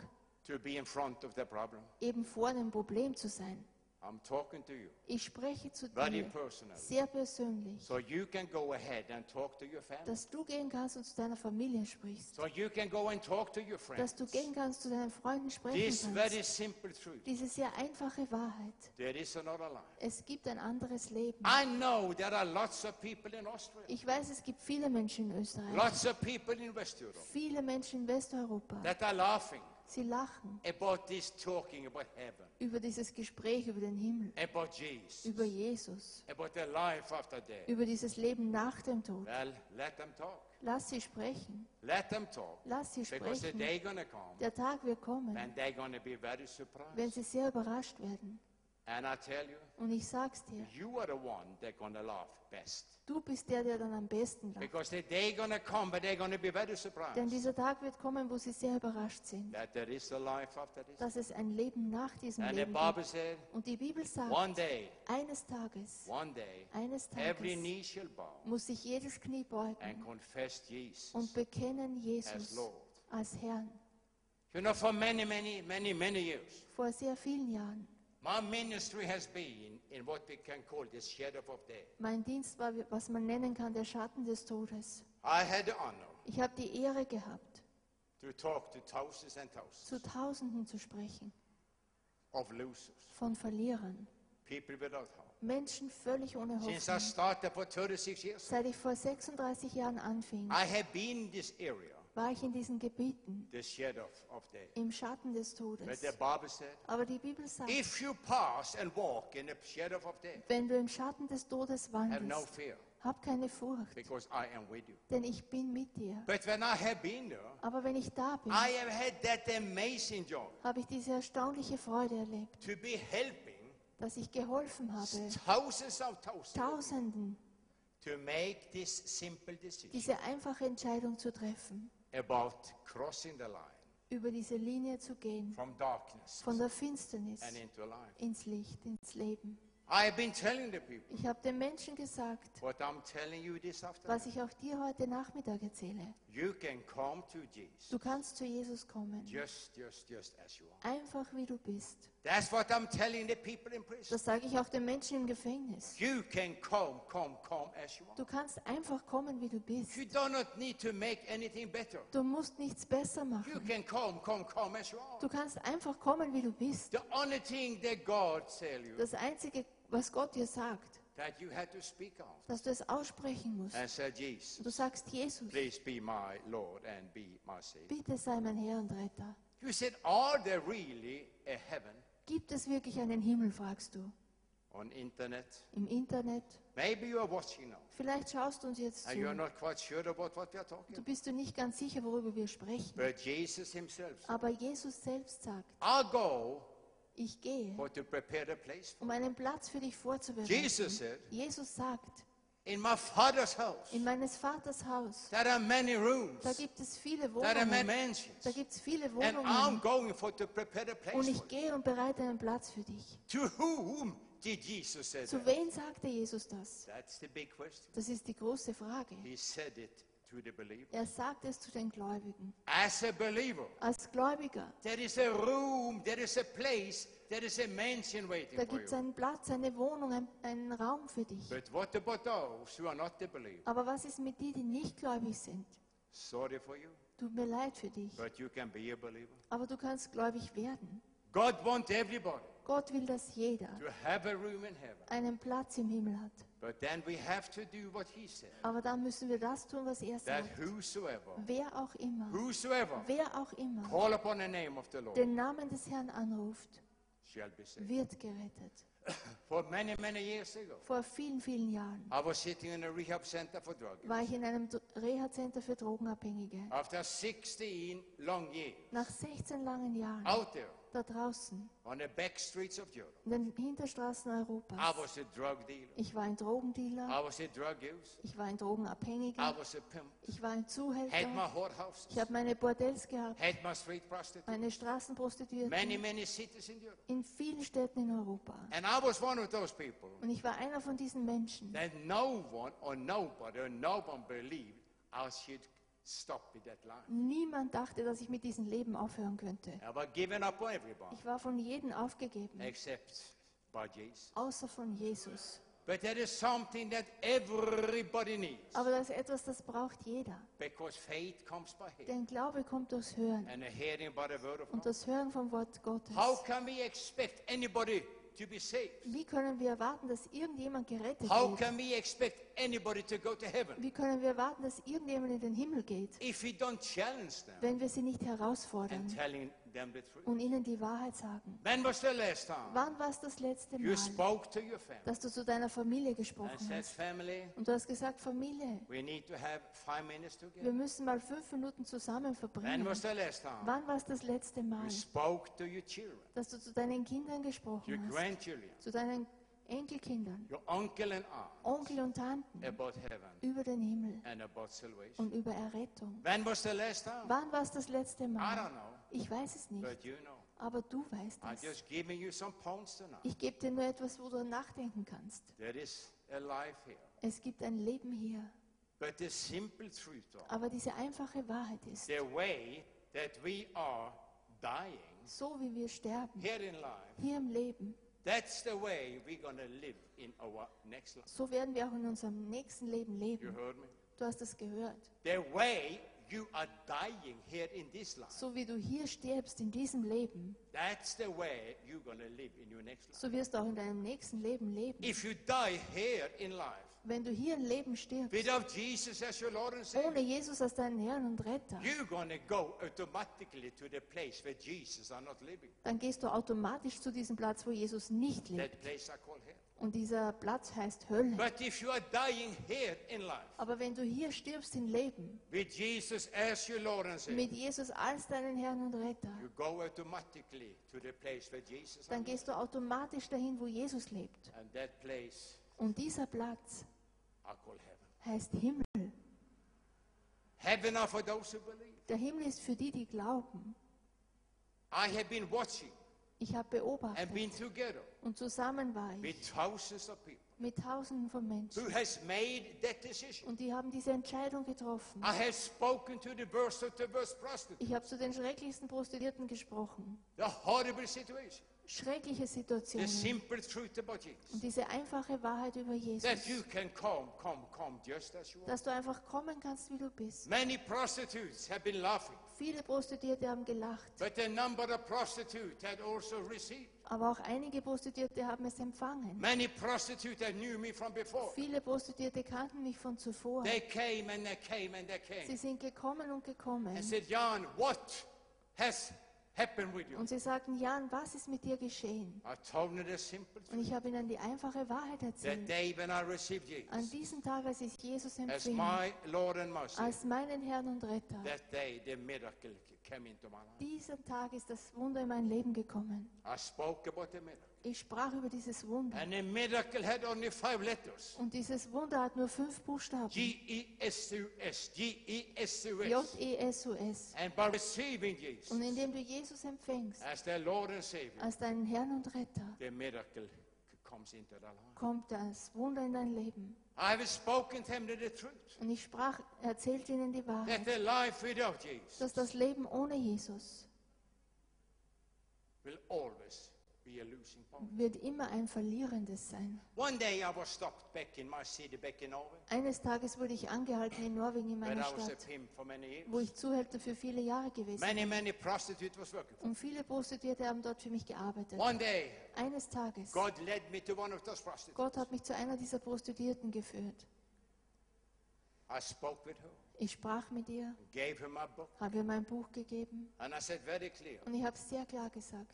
to be in front of the problem. eben vor dem Problem zu sein. I'm talking to you Ich spreche zu very dir sehr persönlich, So you can go ahead and talk to your family. dass du gehen kannst und zu deiner Familie sprichst. So you can go and talk to your friends. Dass du gehen kannst, zu deinen Freunden This sprechen very kannst. simple truth. Diese sehr einfache Wahrheit. There is another life. Es gibt ein anderes Leben. I know there are lots of people in Austria, Ich weiß, es gibt viele Menschen in Österreich, lots of people in West Europe viele Menschen in Westeuropa. that are laughing Sie lachen über dieses Gespräch über den Himmel, Jesus, über Jesus, über dieses Leben nach dem Tod. Well. Lass sie sprechen. Let them talk. Lass sie sprechen. come Der Tag wird kommen, wenn sie sehr überrascht werden. And I tell you, Und ich sag's dir, you are the one they're gonna laugh best. du bist der, der dann am besten lacht. Because the day gonna come, but they're gonna be very Denn dieser Tag wird kommen, wo sie sehr überrascht sind, that there is a life after this. dass es ein Leben nach diesem And the Leben Bible gibt. said, Und die Bibel sagt, one day, eines Tages, one day, eines every Tages knee shall bow muss sich jedes Knie and beugen confess Jesus und bekennen as Jesus Lord. als Herrn. You know, for many, many, many, many years, Vor sehr vielen Jahren. Mein Dienst war, was man nennen kann, der Schatten des Todes. I had the honor Ich habe die Ehre gehabt, to talk to thousands and zu thousands Tausenden zu sprechen, of losers, von Verlierern, people without hope. Menschen völlig ohne Since I Hoffnung. started for 36 years, Seit ich vor 36 Jahren anfing, I have been in this area war ich in diesen Gebieten the shadow of, of death. im Schatten des But Todes. the Bible said, Aber die Bibel sagt, if you pass and walk in the shadow of death, wenn du im Schatten des Todes have no wandelst, fear, hab keine Furcht, because I am with you. denn ich bin mit dir. But when I have been there, Aber wenn ich da bin, I have had that amazing joy habe ich diese erstaunliche Freude erlebt, to be helping dass ich geholfen habe, thousands of thousands Tausenden to make this simple decision diese einfache Entscheidung zu treffen, about crossing the line über diese Linie zu gehen, from darkness von der Finsternis and into light. ins Licht, ins Leben. I have been telling the people Ich habe den Menschen gesagt, what I'm telling you this afternoon. was ich auch dir heute Nachmittag erzähle. You can come to Jesus Du kannst zu Jesus kommen, just, just, just as you are. einfach wie du bist. That's what I'm telling the people in prison. Das sage ich auch den Menschen im Gefängnis. You can come, come, come as you are. Du kannst einfach kommen, wie du bist. You do not need to make anything better. Du musst nichts besser You machen. can come, come, come as you are. Du kannst einfach kommen, wie du bist. The only thing that God tell you Das Einzige, was Gott dir sagt, that you had to speak out dass du es aussprechen musst. and say, Jesus, Du sagst, Jesus, please be my Lord and be my Savior. bitte sei mein Herr und Retter. You said, are there really a heaven Gibt es wirklich einen Himmel, fragst du. on internet? Im Internet? Maybe you are watching now Vielleicht schaust du uns jetzt and zu. not quite sure about what we are talking Du bist du nicht ganz sicher, worüber wir sprechen. But Jesus himself Aber Jesus selbst sagt, I'll go ich gehe, for to prepare a place for um einen Platz für dich vorzubereiten. Jesus said, Jesus sagt, in my father's house in meines Vaters Haus, there are many rooms, da gibt es viele there are many Wohnungen. mansions. Da gibt es viele And I'm Wohnungen. going for to prepare a Und place for ich gehe und bereite einen Platz für dich. To whom did Jesus say Zu wem sagte Jesus das? That's the big question. Das ist die große Frage. He said it to the believer. Er sagt es zu den Gläubigen. As a believer, Als Gläubiger, there is a room, there is a place, there is a mansion waiting da for gibt es you. einen Platz, eine Wohnung, ein- einen Raum für dich. But what about those who are not the believer? Aber was ist mit denen, die nicht gläubig sind? Sorry for you, Tut mir leid für dich. but you can be a believer. Aber du kannst gläubig werden. God wants everybody Gott will, dass jeder to have a room in heaven. einen Platz im Himmel hat. But then we have to do what he said. Aber dann müssen wir das tun, was er sagt. Wer auch immer, whosoever wer auch immer call upon the name of the Lord den Namen des Herrn anruft, wird gerettet. For many, many years ago, Vor vielen, vielen Jahren I was sitting in a rehab center for drug war ich in einem Reha-Center für Drogenabhängige. After 16 long years, Nach 16 langen Jahren out there da draußen on the back streets of Europe, in den Hinterstraßen I Europas. was a drug dealer. Ich war ein Drogendealer, I was a drug user. ich war ein I Drogenabhängiger, was a pimp. ich war ein Had my Zuhälter, whorehouses. ich habe meine Bordells gehabt, Had my street prostitutes. meine Straßenprostituierten Many, many cities in Europe. in vielen Städten in Europa. And I was one of those people Und ich war einer von diesen Menschen, that no one or nobody or no one believed I should that. Niemand dachte, dass ich mit diesem Leben aufhören könnte. Ich war von jedem aufgegeben, außer von Jesus. But there is something that everybody needs Aber das ist etwas, das braucht jeder. because faith comes by hearing Denn Glaube kommt durchs Hören and the hearing by the word of und God. das Hören vom Wort Gottes. How can we expect anybody to be saved? Wie können wir erwarten, dass irgendjemand gerettet How wird? can we expect anybody to go to heaven Wie können wir erwarten, dass irgendjemand in den Himmel geht, if we don't challenge them wenn wir sie nicht and herausfordern telling them the truth? und ihnen die Wahrheit sagen? When was the last time Wann war es das letzte you Mal, spoke to your family dass du zu deiner Familie and gesprochen said, hast family, und du hast gesagt, Familie, we need to have five minutes wir müssen mal fünf Minuten zusammen When verbringen. was the last time Wann war es das letzte Mal, you spoke to your children, dass du zu deinen Kindern your gesprochen hast, grandchildren, zu deinen Enkelkindern, your uncle and aunt Onkel und Tanten about heaven über den Himmel and about salvation? und über Errettung? When was the last time? Wann war es das letzte I Mal? don't know, Ich weiß es nicht, but you know. aber du weißt es. Ich gebe dir nur etwas, wo du nachdenken kannst. Es gibt ein Leben hier, But the simple truth of aber diese einfache Wahrheit ist, the way that we are dying so wie wir sterben, here in life, hier im Leben, that's the way we're going to live in our next life. so werden wir auch in unserem nächsten Leben You leben. heard me? Du hast es gehört. The way So wie du hier stirbst in diesem Leben, so wirst du auch in deinem nächsten Leben leben. If you die here in life, Wenn du hier ein Leben stirbst, without Jesus as your Lord and ohne Savior, Jesus als deinen Herrn und Retter, you're going to go automatically to the place where Jesus are not living. dann gehst du automatisch zu diesem Platz, wo Jesus nicht lebt. That place I call hell. Und dieser Platz heißt Hölle. But if you are dying here in life, Aber wenn du hier stirbst im Leben, with Jesus as your Lord and Savior, mit Jesus als deinen Herrn und Retter, you go automatically to the place where Jesus dann gehst du automatisch dahin, wo Jesus lebt. And that place Und dieser Platz I call heaven. heißt Himmel. Heaven are for those who believe. Der Himmel ist für die, die glauben. I have been watching Ich habe and beobachtet been together und zusammen war ich with thousands of people mit Tausenden von who Menschen. has made that decision. Und die haben diese Entscheidung getroffen. I have spoken to the worst of the worst prostitutes. Ich habe zu den schrecklichsten Prostituierten gesprochen. The horrible situation. Schreckliche The Situationen. simple truth about Jesus. Und diese einfache Wahrheit über That you Jesus. can come, come, come just as you are. Dass du einfach kommen kannst, wie du bist. Many prostitutes have been laughing, Viele Prostituierte haben gelacht. but a number of prostitutes had also received. Aber auch einige Prostituierte haben es empfangen. Many prostitutes knew me from before. Viele Prostituierte kannten mich von zuvor. They came and they came and they Sie came sind gekommen und gekommen. and said, Jan, what has? Und sie sagten, Jan, was ist mit dir geschehen? Und ich habe ihnen die einfache Wahrheit erzählt. An diesem Tag, als ich Jesus empfing, als meinen Herrn und Retter, diesen Tag ist das Wunder in mein Leben gekommen. I spoke about the miracle. Ich sprach über dieses Wunder. And the miracle had only five letters. Und dieses Wunder hat nur fünf Buchstaben. G-E-S-U-S, G-E-S-U-S. J-E-S-U-S. Receiving Jesus Und indem du Jesus empfängst, als deinen Herrn und Retter, kommt das Wunder in dein Leben. Und ich sprach, erzählte ihnen die Wahrheit, dass das Leben ohne Jesus wird immer ein verlierendes sein. One day I was stopped back in my city, back in Norway, Eines Tages wurde ich angehalten in Norwegen in meiner Stadt, wo ich Zuhälter für viele Jahre gewesen bin. Und viele Prostituierte haben dort für mich gearbeitet. One day, Eines Tages, God led me to one of those prostitutes. Gott hat mich zu einer dieser Prostituierten geführt. I spoke with her, Ich sprach mit ihr, gave her my book, habe ihr mein Buch gegeben and I said very clear und ich habe sehr klar gesagt,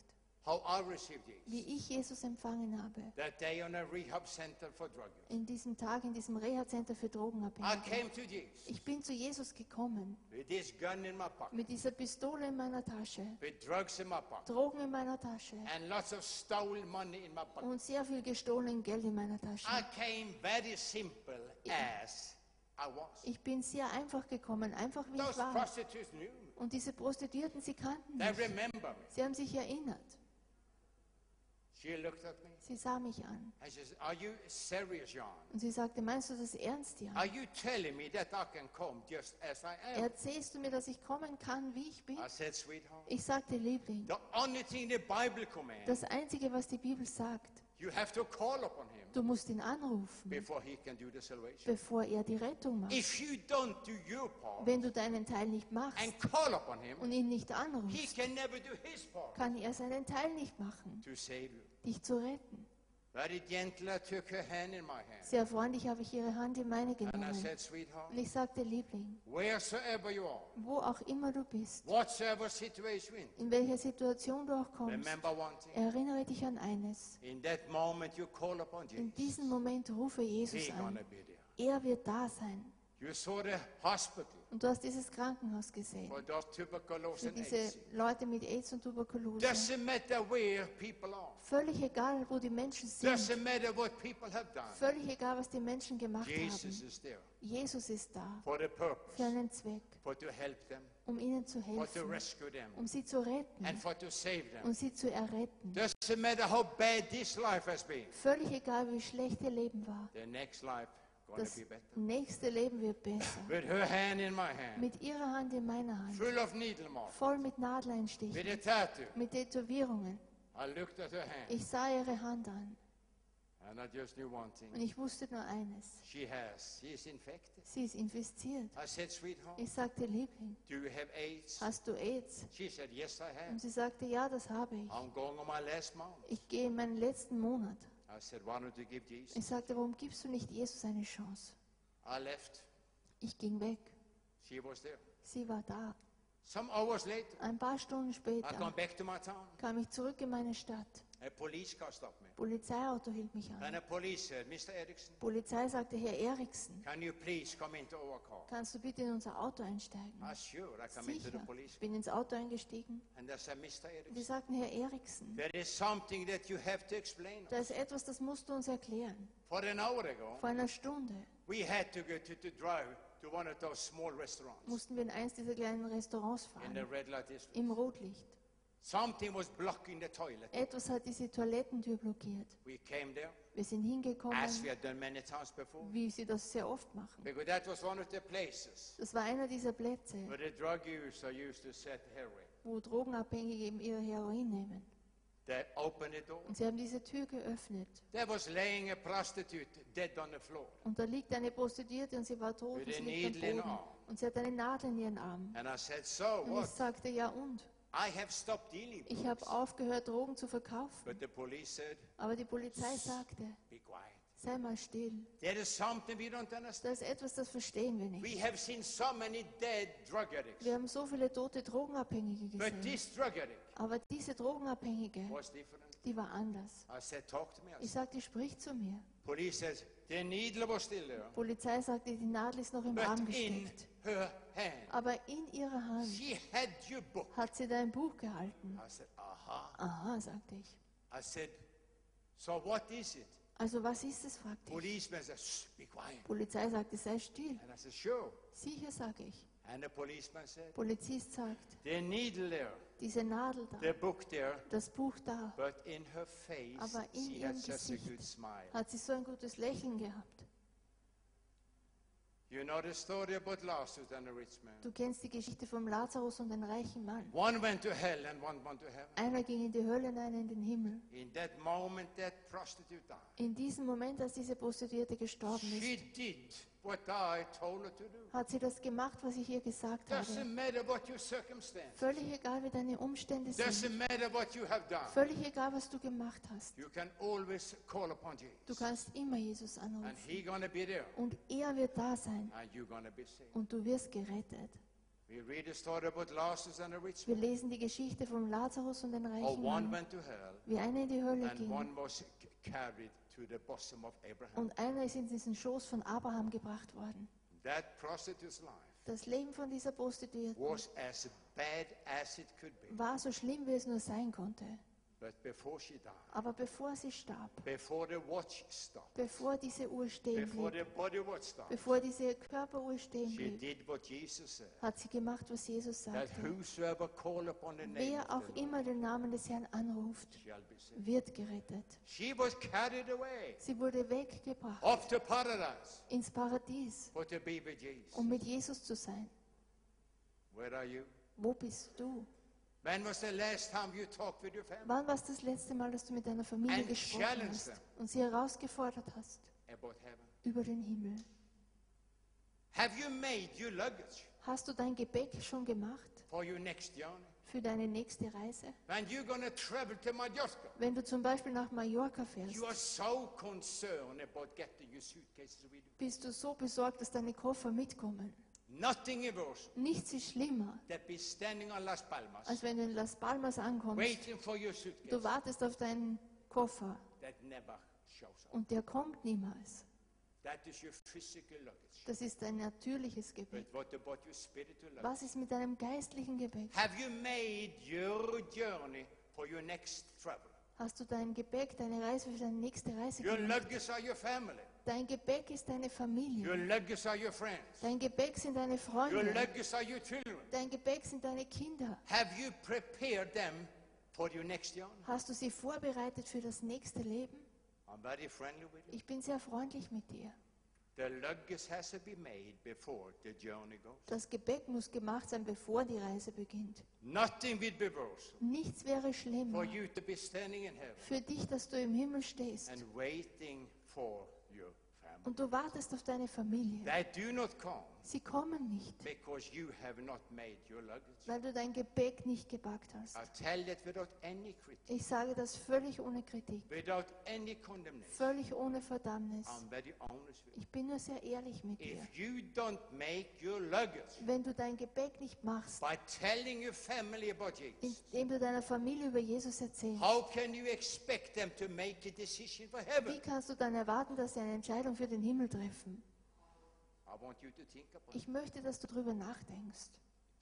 wie ich Jesus empfangen habe. In diesem Tag, in diesem Reha-Center für Drogenabhängige. Ich bin zu Jesus gekommen, mit dieser Pistole in meiner Tasche, Drogen in meiner Tasche and lots of stolen money in my pocket. und sehr viel gestohlen Geld in meiner Tasche. Ich bin sehr einfach gekommen, einfach wie ich war. Und diese Prostituierten, sie kannten mich. Sie haben sich erinnert. She looked at me Sie sah mich an. and she said, Are you serious, John? Und sie sagte, meinst du das ernst, Are Jan? you telling me that I can come just as I am? Erzählst du mir, dass ich kommen kann, wie ich bin? I said, Sweetheart, Ich sagte, Liebling, the only thing the Bible commands, das Einzige, was die Bibel sagt, du musst ihn anrufen, bevor er die Rettung macht. Wenn du deinen Teil nicht machst und ihn nicht anrufst, kann er seinen Teil nicht machen, dich zu retten. Hand. Sehr freundlich habe ich ihre Hand in meine genommen. Und ich sagte, Liebling, wo auch immer du bist, in, welcher Situation du auch kommst, erinnere dich an eines. In diesem Moment rufe Jesus an. Er wird da sein. You saw the hospital Und du hast dieses Krankenhaus gesehen. Für diese. Leute mit AIDS und Tuberkulose. Völlig egal, wo die Menschen sind. Völlig egal, was die Menschen gemacht haben. Jesus ist da. Für einen Zweck. Um ihnen zu helfen. Um sie zu retten. Um sie zu erretten. Völlig egal, wie schlecht ihr Leben war. Das nächste Leben wird besser. Mit ihrer Hand in meiner Hand. Voll mit Nadeleinstichen. Mit Tätowierungen. I looked at her hand, Ich sah ihre Hand an. and I just knew one thing. Und ich wusste nur eines. She has, she is infected. Sie ist infiziert. I said, sweetheart, Ich sagte, Liebling, do you have AIDS? hast du AIDS? She said, yes, I have. Und sie sagte, ja, das habe ich. I'm going on my last month. Ich gehe in meinen letzten Monat. I said, why don't you give Jesus? Ich sagte, warum gibst du nicht Jesus eine Chance? I left. Ich ging weg. She was there. Sie war da. Some hours later, Ein paar Stunden I später come back to my town. kam ich zurück in meine Stadt. A police car stopped me. Polizeiauto hielt mich And an. the police said, Mr. Erickson, Polizei sagte, Herr Eriksen, can you please come into our car? kannst du bitte in unser Auto einsteigen? I sure. I come into the Sicher. police Ich bin ins Auto eingestiegen. and they said, Mr. Und die Erickson, sagten, Herr Eriksen, there is something that you have to explain. da ist etwas, das musst du uns erklären. For an hour ago, Vor einer Stunde we had to go to, to drive to one of those small restaurants mussten wir in eins dieser kleinen Restaurants in the fahren, red light district. im Rotlicht. Something was blocking the toilet. Etwas hat diese Toilettentür blockiert. We came there, Wir sind as we hingekommen, had done many times before, wie sie das sehr oft machen. because that was one of the places Das war einer dieser Plätze, where the drug user used to set heroin. wo Drogenabhängige eben ihr Heroin nehmen. They opened the door. Und sie haben diese Tür geöffnet. There was laying a prostitute dead on the floor. Und da liegt eine Prostituierte und sie war tot With und sie liegt am Boden. Und sie hat eine Nadel in ihren Arm. And I said, So Und ich what? sagte, ja und? I have stopped dealing. Ich habe aufgehört, Drogen zu verkaufen. But the police said, Aber die Polizei sagte, Be quiet. sei mal still. There is something we don't understand. Das ist etwas, das verstehen wir We nicht. have seen so many dead drug addicts. Wir haben so viele tote Drogenabhängige But gesehen. this drug addict Aber diese Drogenabhängige. Die war anders. Ich sagte, sprich zu mir. There. Polizei sagte, die Nadel ist noch im But Arm in gesteckt. Aber in ihrer Hand hat sie dein Buch gehalten. I said, Aha. Sagte ich. I said, So what is it? Also was ist es, fragte ich. Quiet. Polizei sagte, sei still. Sicher, sage ich. Polizist sagt, diese Nadel the da, book there, das Buch da, but in her face, Aber in she ihrem had such a good Gesicht smile. hat sie so ein gutes Lächeln gehabt. You know the story about Lazarus and the rich man. Du kennst die Geschichte vom Lazarus und dem reichen Mann. One went to hell and one went to heaven. Einer ging in die Hölle und einer in den Himmel. In that moment, that prostitute died. In diesem Moment, als diese Prostituierte gestorben She ist, did hat sie das gemacht, was ich ihr gesagt habe. Völlig egal, wie deine Umstände sind. Völlig egal, was du gemacht hast. Du kannst immer Jesus anrufen. Und er wird da sein. Und du wirst gerettet. Wir lesen die Geschichte vom Lazarus und dem Oh, reichen Mann. Wie einer in die Hölle ging. Und einer ist in diesen Schoß von Abraham gebracht worden. Das Leben von dieser Prostituierten war so schlimm, wie es nur sein konnte. But before she died, Aber bevor sie starb, before the watch stopped, bevor diese Uhr stehen blieb, stopped, bevor diese Körperuhr stehen she blieb, did what Jesus said. hat sie gemacht, was Jesus sagte. whosoever call upon the name Wer auch immer den Namen des Herrn anruft, shall be saved. wird gerettet. She was carried away Sie wurde weggebracht up to paradise ins Paradies, for to be with Jesus. um mit Jesus zu sein. Where are you? Wo bist du? Wann war es das letzte Mal, dass du mit deiner Familie gesprochen hast und sie herausgefordert hast? Über den Himmel? Hast du dein Gepäck schon gemacht? für deine nächste Reise? Wenn du zum Beispiel nach Mallorca fährst, bist du so besorgt, dass deine Koffer mitkommen. Nothing is worse Nichts ist schlimmer, als wenn du in Las Palmas ankommst. waiting for your Du wartest auf deinen Koffer that never shows up. und der kommt niemals. That is your physical luggage. Das ist dein natürliches Gepäck. But what about your spiritual luggage? Was ist mit deinem geistlichen Gepäck? Have you made your journey for your next travel? Hast du dein Gepäck, deine Reise für deine nächste Reise Your gemacht? Your. Dein Gepäck ist deine Your Familie. luggage are your friends. Dein Gepäck sind deine Your Freunde. luggage are your children. Dein Gepäck sind deine Kinder. Have you prepared them for your next journey? Hast du sie vorbereitet für das nächste Leben? I'm very friendly with you. Ich bin sehr freundlich mit dir. Das Gepäck muss gemacht sein, bevor die Reise beginnt. Nichts wäre for schlimmer für dich, dass du im Himmel stehst Und du wartest auf deine Familie. They do not come Sie kommen nicht, because you have not made your luggage. weil du dein Gepäck nicht gepackt hast. I tell that without any critique, Ich sage das völlig ohne Kritik, without any condemnation. völlig ohne Verdammnis. I'm very honest with you. Ich bin nur sehr ehrlich mit dir. If you don't make your luggage Wenn du dein Gepäck nicht machst, by telling your family about Jesus, indem du deiner Familie über Jesus erzählst, how can you expect them to make a decision for wie kannst du dann erwarten, dass sie eine Entscheidung für den Himmel treffen? I want you to think about it. Ich möchte, dass du darüber nachdenkst.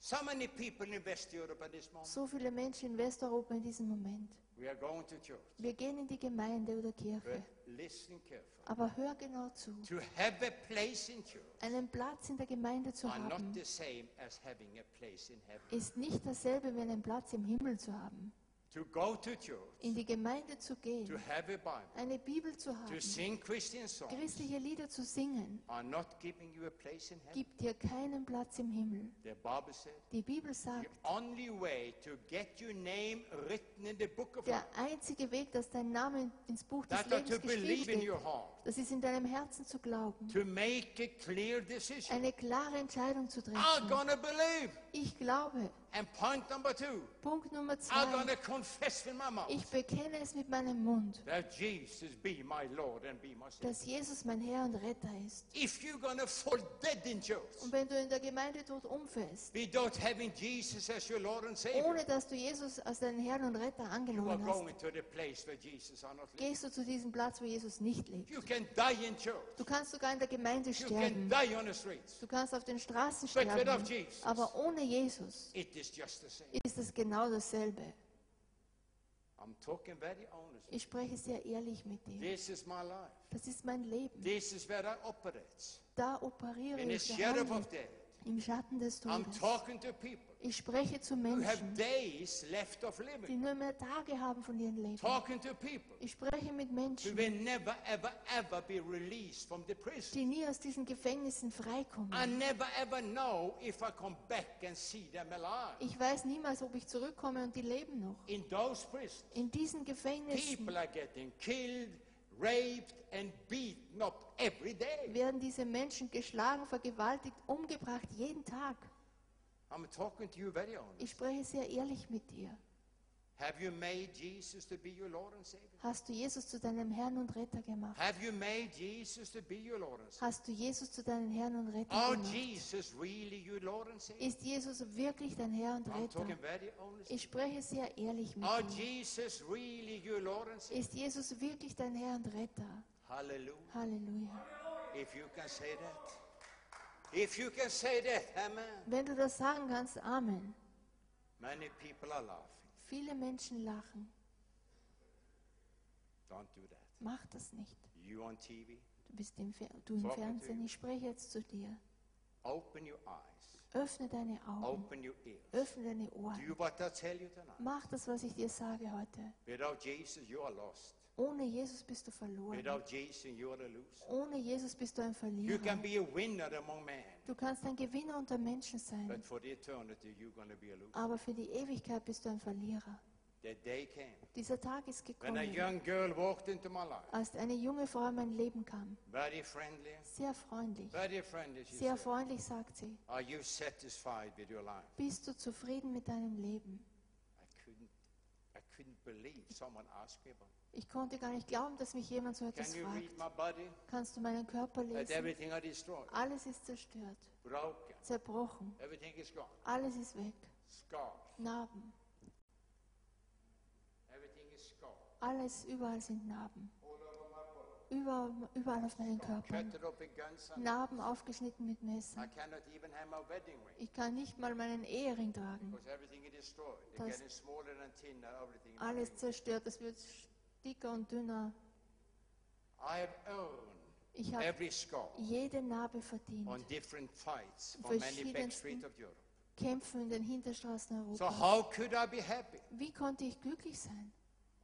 So many people in West Europe at this moment. So viele Menschen in Westeuropa in diesem Moment. We are going to church. Wir gehen in die Gemeinde oder Kirche. listen carefully. Aber hör genau zu. To have a place in church Einen Platz in der Gemeinde zu haben, the same as having a place in heaven. ist nicht dasselbe wie einen Platz im Himmel zu haben. To go to church, In die Gemeinde zu to gehen, have a Bible, eine Bibel zu to haben, sing Christian songs christliche Lieder zu singen, are not giving you a place in heaven. gibt dir keinen Platz im Himmel. The Bible said Die Bibel the sagt, only way to get your name written in the book of life, der einzige Weg, dass dein Name ins Buch des Lebens geschrieben steht, das ist in deinem Herzen zu glauben, to make a clear decision. eine klare Entscheidung zu I'm treffen. gonna believe. Ich glaube. And point number two, Punkt Nummer I'm zwei. gonna confess with my mouth Ich bekenne es mit meinem Mund, that Jesus be my Lord and be my Savior. dass Jesus mein Herr und Retter ist. If you're gonna fall dead in church Und wenn du in der Gemeinde tot umfällst, without having Jesus as your Lord and Savior, ohne dass du Jesus als deinen Herrn und Retter you are angenommen hast, going to the place where Jesus are not living. gehst du zu diesem Platz, wo Jesus nicht lebt. You can die in church. Du kannst sogar in der Gemeinde You can sterben. die on the streets. Du kannst auf den Straßen But without sterben. Jesus. Aber ohne Jesus the same. ist es genau dasselbe. Ich spreche sehr ehrlich mit dir. Das ist mein Leben. Da operiere ich death. Im Schatten des Todes. Ich spreche zu Menschen, die nur mehr Tage haben von ihrem Leben. Ich spreche mit Menschen, die nie aus diesen Gefängnissen I freikommen. never, ever know if I come back and see them alive. Ich weiß niemals, ob ich zurückkomme und die leben noch. In those prisons, In diesen Gefängnissen beaten werden diese Menschen geschlagen, vergewaltigt, umgebracht, jeden Tag. I'm talking to you very honest. Ich spreche sehr ehrlich mit dir. Hast du Jesus zu deinem Herrn und Retter gemacht? Hast du Jesus zu deinem Herrn und Retter gemacht? Jesus really your Lord and Savior? Ist Jesus wirklich dein Herr und Retter? Ich spreche sehr ehrlich mit dir. Jesus really your Lord and Savior? Ist Jesus wirklich dein Herr und Retter? Halleluja. Wenn du das sagen kannst, Amen. Many people are laughing. Viele Menschen lachen. Don't do that. Mach das nicht. You on TV, Du bist im, Fer du im Fernsehen. Ich spreche jetzt zu dir. open your eyes, Öffne deine Augen. open your ears. Öffne deine Ohren. Do what I tell you tonight. Mach das, was ich dir sage heute. Without Jesus, you are lost. Ohne Jesus bist du verloren. Without Jesus, you are a loser. Ohne Jesus bist du ein You can Verlierer. be a winner among men, Du kannst ein Gewinner unter Menschen sein, but for the eternity, you're going to be a loser. aber für die Ewigkeit bist du ein Verlierer. Dieser Tag ist when a gekommen, young girl walked into my life, als eine junge Frau in mein Leben kam. very friendly, Sehr freundlich. Sehr said, freundlich sagt sie, Are you satisfied with your life? bist du zufrieden mit deinem Leben? I couldn't, I couldn't believe someone asked me about. Ich konnte gar nicht glauben, dass mich jemand so etwas Can you read fragt. my body? Kannst du meinen Körper That lesen? everything I destroyed, Alles ist zerstört, broken, zerbrochen, everything is gone, alles ist weg. scarred, Narben, everything is scarred. alles, überall sind Narben. All over my body, Überall, überall auf meinen Körper. cut it up in guns. and- Narben aufgeschnitten mit I Messern. cannot even have my wedding ring Ich kann nicht mal meinen Ehering tragen. because everything is destroyed. They're Das- getting smaller and thinner, everything. in my Alles ring. zerstört, es wird dicker und dünner. Ich habe jede Narbe verdient. on different fights from many back of Europe. Kämpfen in den Hinterstraßen So Europas. how could I be happy? Wie konnte ich glücklich sein?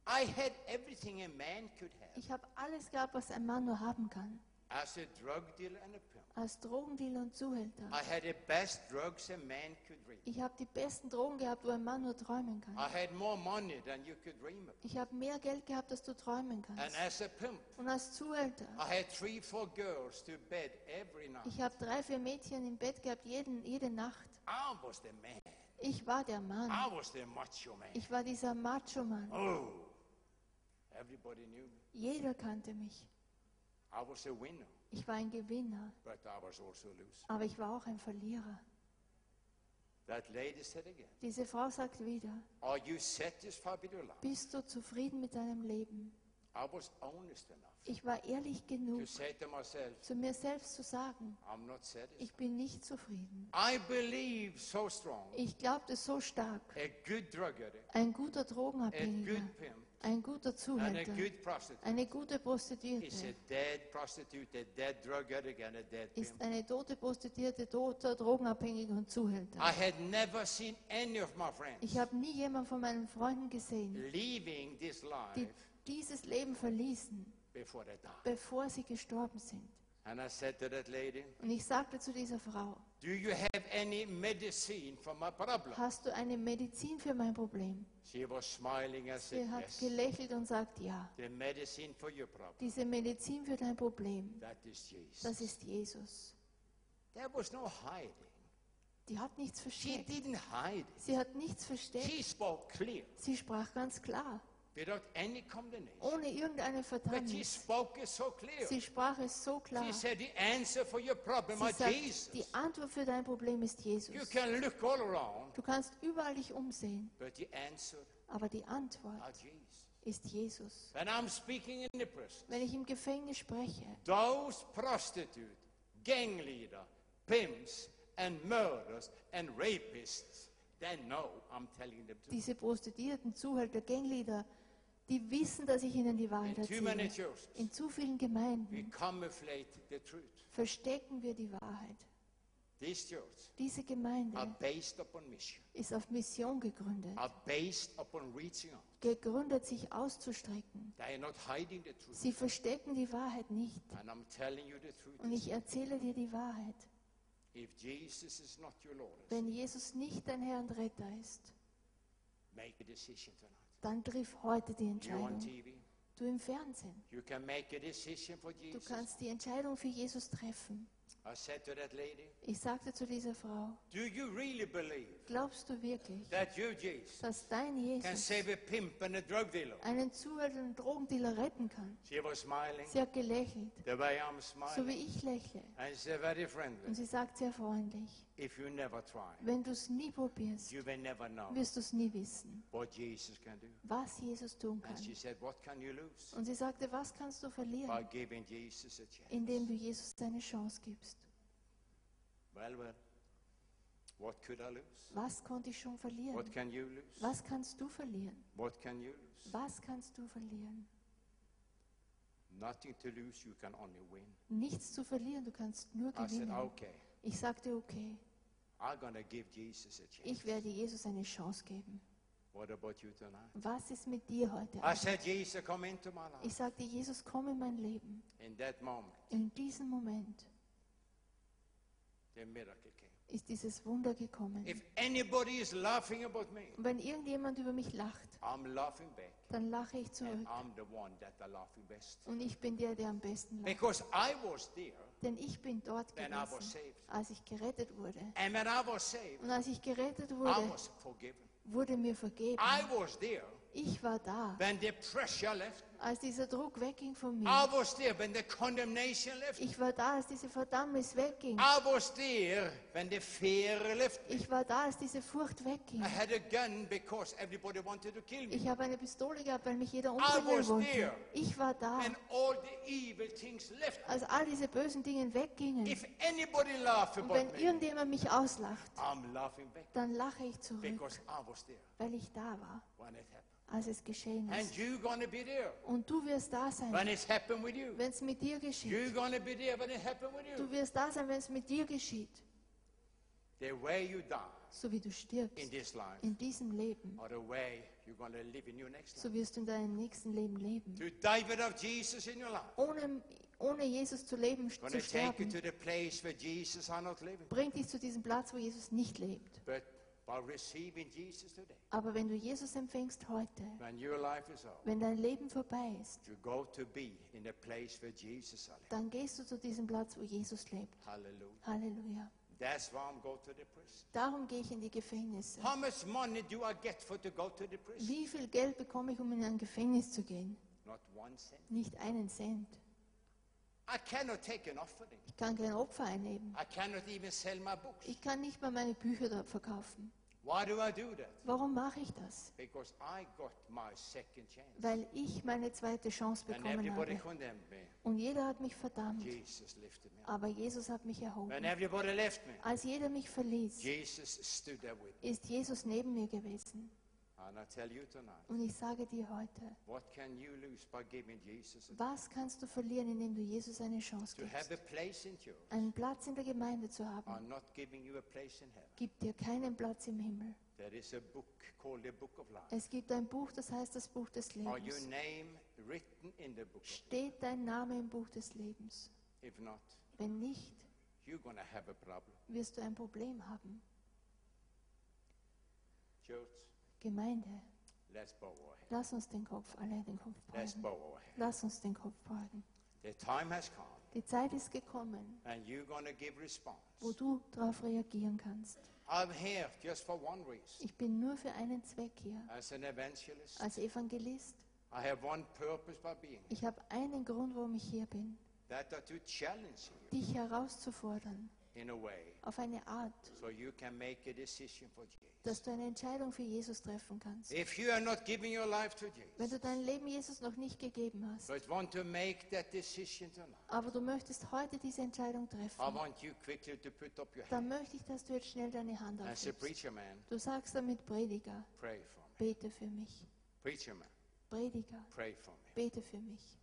I had everything a man could have. Ich habe alles gehabt, was ein Mann nur haben kann. As a drug dealer and a pimp. als Drogendealer und Zuhälter. I had the best drugs a man could dream. Ich habe die besten Drogen gehabt, wo ein Mann nur träumen kann. I had more money than you could dream of. Ich habe mehr Geld gehabt, als du träumen And kannst. as a pimp, Und als Zuhälter, I had three, four girls to bed every night. ich habe drei, vier Mädchen im Bett gehabt, jeden, jede Nacht. I was the man. Ich war der Mann. I was the macho man. Ich war dieser Macho-Mann. Oh, everybody knew me. Jeder kannte mich. I was a winner, Ich war ein Gewinner, but I was also a loser. aber ich war auch ein Verlierer. That lady said again, Diese Frau sagt wieder, Are you satisfied with your life? bist du zufrieden mit deinem Leben? I was honest enough Ich war ehrlich genug, to say to myself, zu mir selbst zu sagen, I'm not satisfied. ich bin nicht zufrieden. I believe so strong Ich glaubte so stark, a good drug addict, ein guter a Drogenabhängiger, ein guter Zuhälter, eine gute Prostituierte. Ist eine tote Prostituierte, toter Drogenabhängiger und Zuhälter. Ich habe nie jemanden von meinen Freunden gesehen, die dieses Leben verließen, bevor sie gestorben sind. And I said to that lady, Und ich sagte zu dieser Frau, Do you have any medicine for my problem? hast du eine Medizin für mein Problem? She was smiling and said, Sie hat Yes. gelächelt und sagt, ja, The medicine for your problem. diese Medizin für dein Problem, That is Jesus. das ist Jesus. There was no hiding. Die hat nichts She versteckt. didn't hide. it. Sie hat nichts versteckt. She spoke clear, Sie sprach ganz klar, without any condemnation. ohne irgendeine Verdammnis. spoke it so clear. Sie sprach es so klar. She said, The answer for your problem Sie is sagt, Jesus. die Antwort für dein Problem ist Jesus. You can look all around, Du kannst überall dich umsehen, but the answer aber die Antwort is Jesus. ist Jesus. When I'm speaking in the prison, Wenn ich im Gefängnis spreche, those prostitutes, gang leader, pimps, and murderers and rapists, they know I'm telling them to. diese Prostituierten, Zuhälter, Gangleader, die wissen, dass ich ihnen die Wahrheit erzähle. In zu vielen Gemeinden verstecken wir die Wahrheit. Diese Gemeinde ist auf Mission gegründet, gegründet, sich auszustrecken. Sie verstecken die Wahrheit nicht. Und ich erzähle dir die Wahrheit. Wenn Jesus nicht dein Herr und Retter ist, dann triff heute die Entscheidung. Du im Fernsehen. Du kannst die Entscheidung für Jesus treffen. I said to that lady, Ich sagte zu dieser Frau, Do you really believe glaubst du wirklich, that you, Jesus, dass dein Jesus einen zuhälternden Drogendealer retten kann? Smiling Sie hat gelächelt, I'm so wie smiling. ich lächle. Und sie sagt sehr freundlich, try, wenn du es nie probierst, wirst du es nie wissen, Jesus was Jesus tun kann. said? Und sie sagte, was kannst du verlieren, indem du Jesus eine Chance gibst? Well, well, what could I lose? Was konnte ich schon What verlieren? can you lose? Was kannst du verlieren? What can you lose? Was kannst du verlieren? Nothing to lose, you can only win. Nichts zu verlieren, du kannst nur I said, gewinnen. Okay, Ich sagte, okay, I'm going to give Jesus a chance. ich werde Jesus eine Chance geben. What about you tonight? Was ist mit dir heute? I Abend? said, Jesus, come into my life. Ich sagte, Jesus, komm in mein Leben. In that moment, In diesem Moment the miracle came. Ist dieses Wunder gekommen. If anybody is laughing about me, Und wenn irgendjemand über mich lacht, I'm laughing back. dann lache ich And zurück. I'm the one that are laughing best. Und ich bin der, der am besten lacht. Because I was there Denn ich bin dort when I was gewesen, saved. als ich gerettet wurde. And when I was saved, Und als ich gerettet I wurde, was forgiven. wurde mir vergeben. I was there Ich war da, when the pressure left. Als dieser Druck wegging von I mir. was there when the condemnation left. Ich war da, als diese Verdammnis wegging. I was there when the fear left. Ich war da, als diese Furcht wegging. I had a gun because everybody wanted to kill me. Ich habe eine Pistole gehabt, weil mich jeder umbringen wollte. there. Ich war da, And all the evil things left als all diese bösen Dinge weggingen. If anybody laugh Und about wenn me, irgendjemand mich auslacht, I'm laughing back dann lache ich zurück, because I was there weil ich da war, when it happened. Als es geschehen ist. Und du wirst da sein, wenn es mit dir geschieht. Du wirst da sein, wenn es mit dir geschieht. The way you die So wie du in stirbst this life in diesem Leben, or the way you're going to live in your next life. so wirst du in deinem nächsten Leben leben. Ohne, ohne Jesus zu leben, zu sterben, bringt dich zu diesem Platz, wo Jesus nicht lebt. But Aber wenn du Jesus empfängst heute, wenn dein Leben vorbei ist, dann gehst du zu diesem Platz, wo Jesus lebt. Halleluja. That's why I'm going to the prison. Darum gehe ich in die Gefängnisse. How much money do I get for to go to the prison? Wie viel Geld bekomme ich, um in ein Gefängnis zu gehen? Not one cent. Nicht einen Cent. I cannot take an offering. Ich kann kein Opfer einnehmen. I cannot even sell my books. Ich kann nicht mal meine Bücher dort verkaufen. Why do I do that? Warum mache ich das? Because I got my second chance. Weil ich meine zweite Chance bekommen habe. Und jeder hat mich verdammt. Aber Jesus hat mich erhoben. Als jeder mich verließ, Jesus stood there with me. ist Jesus neben mir gewesen. Und ich sage dir heute, was kannst du verlieren, indem du Jesus eine Chance gibst? Einen Platz in der Gemeinde zu haben, gibt dir keinen Platz im Himmel. Es gibt ein Buch, das heißt das Buch des Lebens. Steht dein Name im Buch des Lebens? Wenn nicht, wirst du ein Problem haben. Church, Gemeinde, lass uns den Kopf, alle den Kopf Let's beugen. Lass uns den Kopf beugen. The time has come, Die Zeit ist gekommen, and you're going to give response. wo du darauf reagieren kannst. I'm here just for one reason. Ich bin nur für einen Zweck hier. As an evangelist, Als Evangelist, I have one purpose by being here. ich habe einen Grund, warum ich hier bin. Dich herauszufordern, auf eine Art, dass du eine Entscheidung für Jesus treffen kannst. Wenn du dein Leben Jesus noch nicht gegeben hast, aber du möchtest heute diese Entscheidung treffen, dann möchte ich, dass du jetzt schnell deine Hand aufhebst. Du sagst damit, Prediger, pray for me. bete für mich. Prediger, pray for me. bete für mich.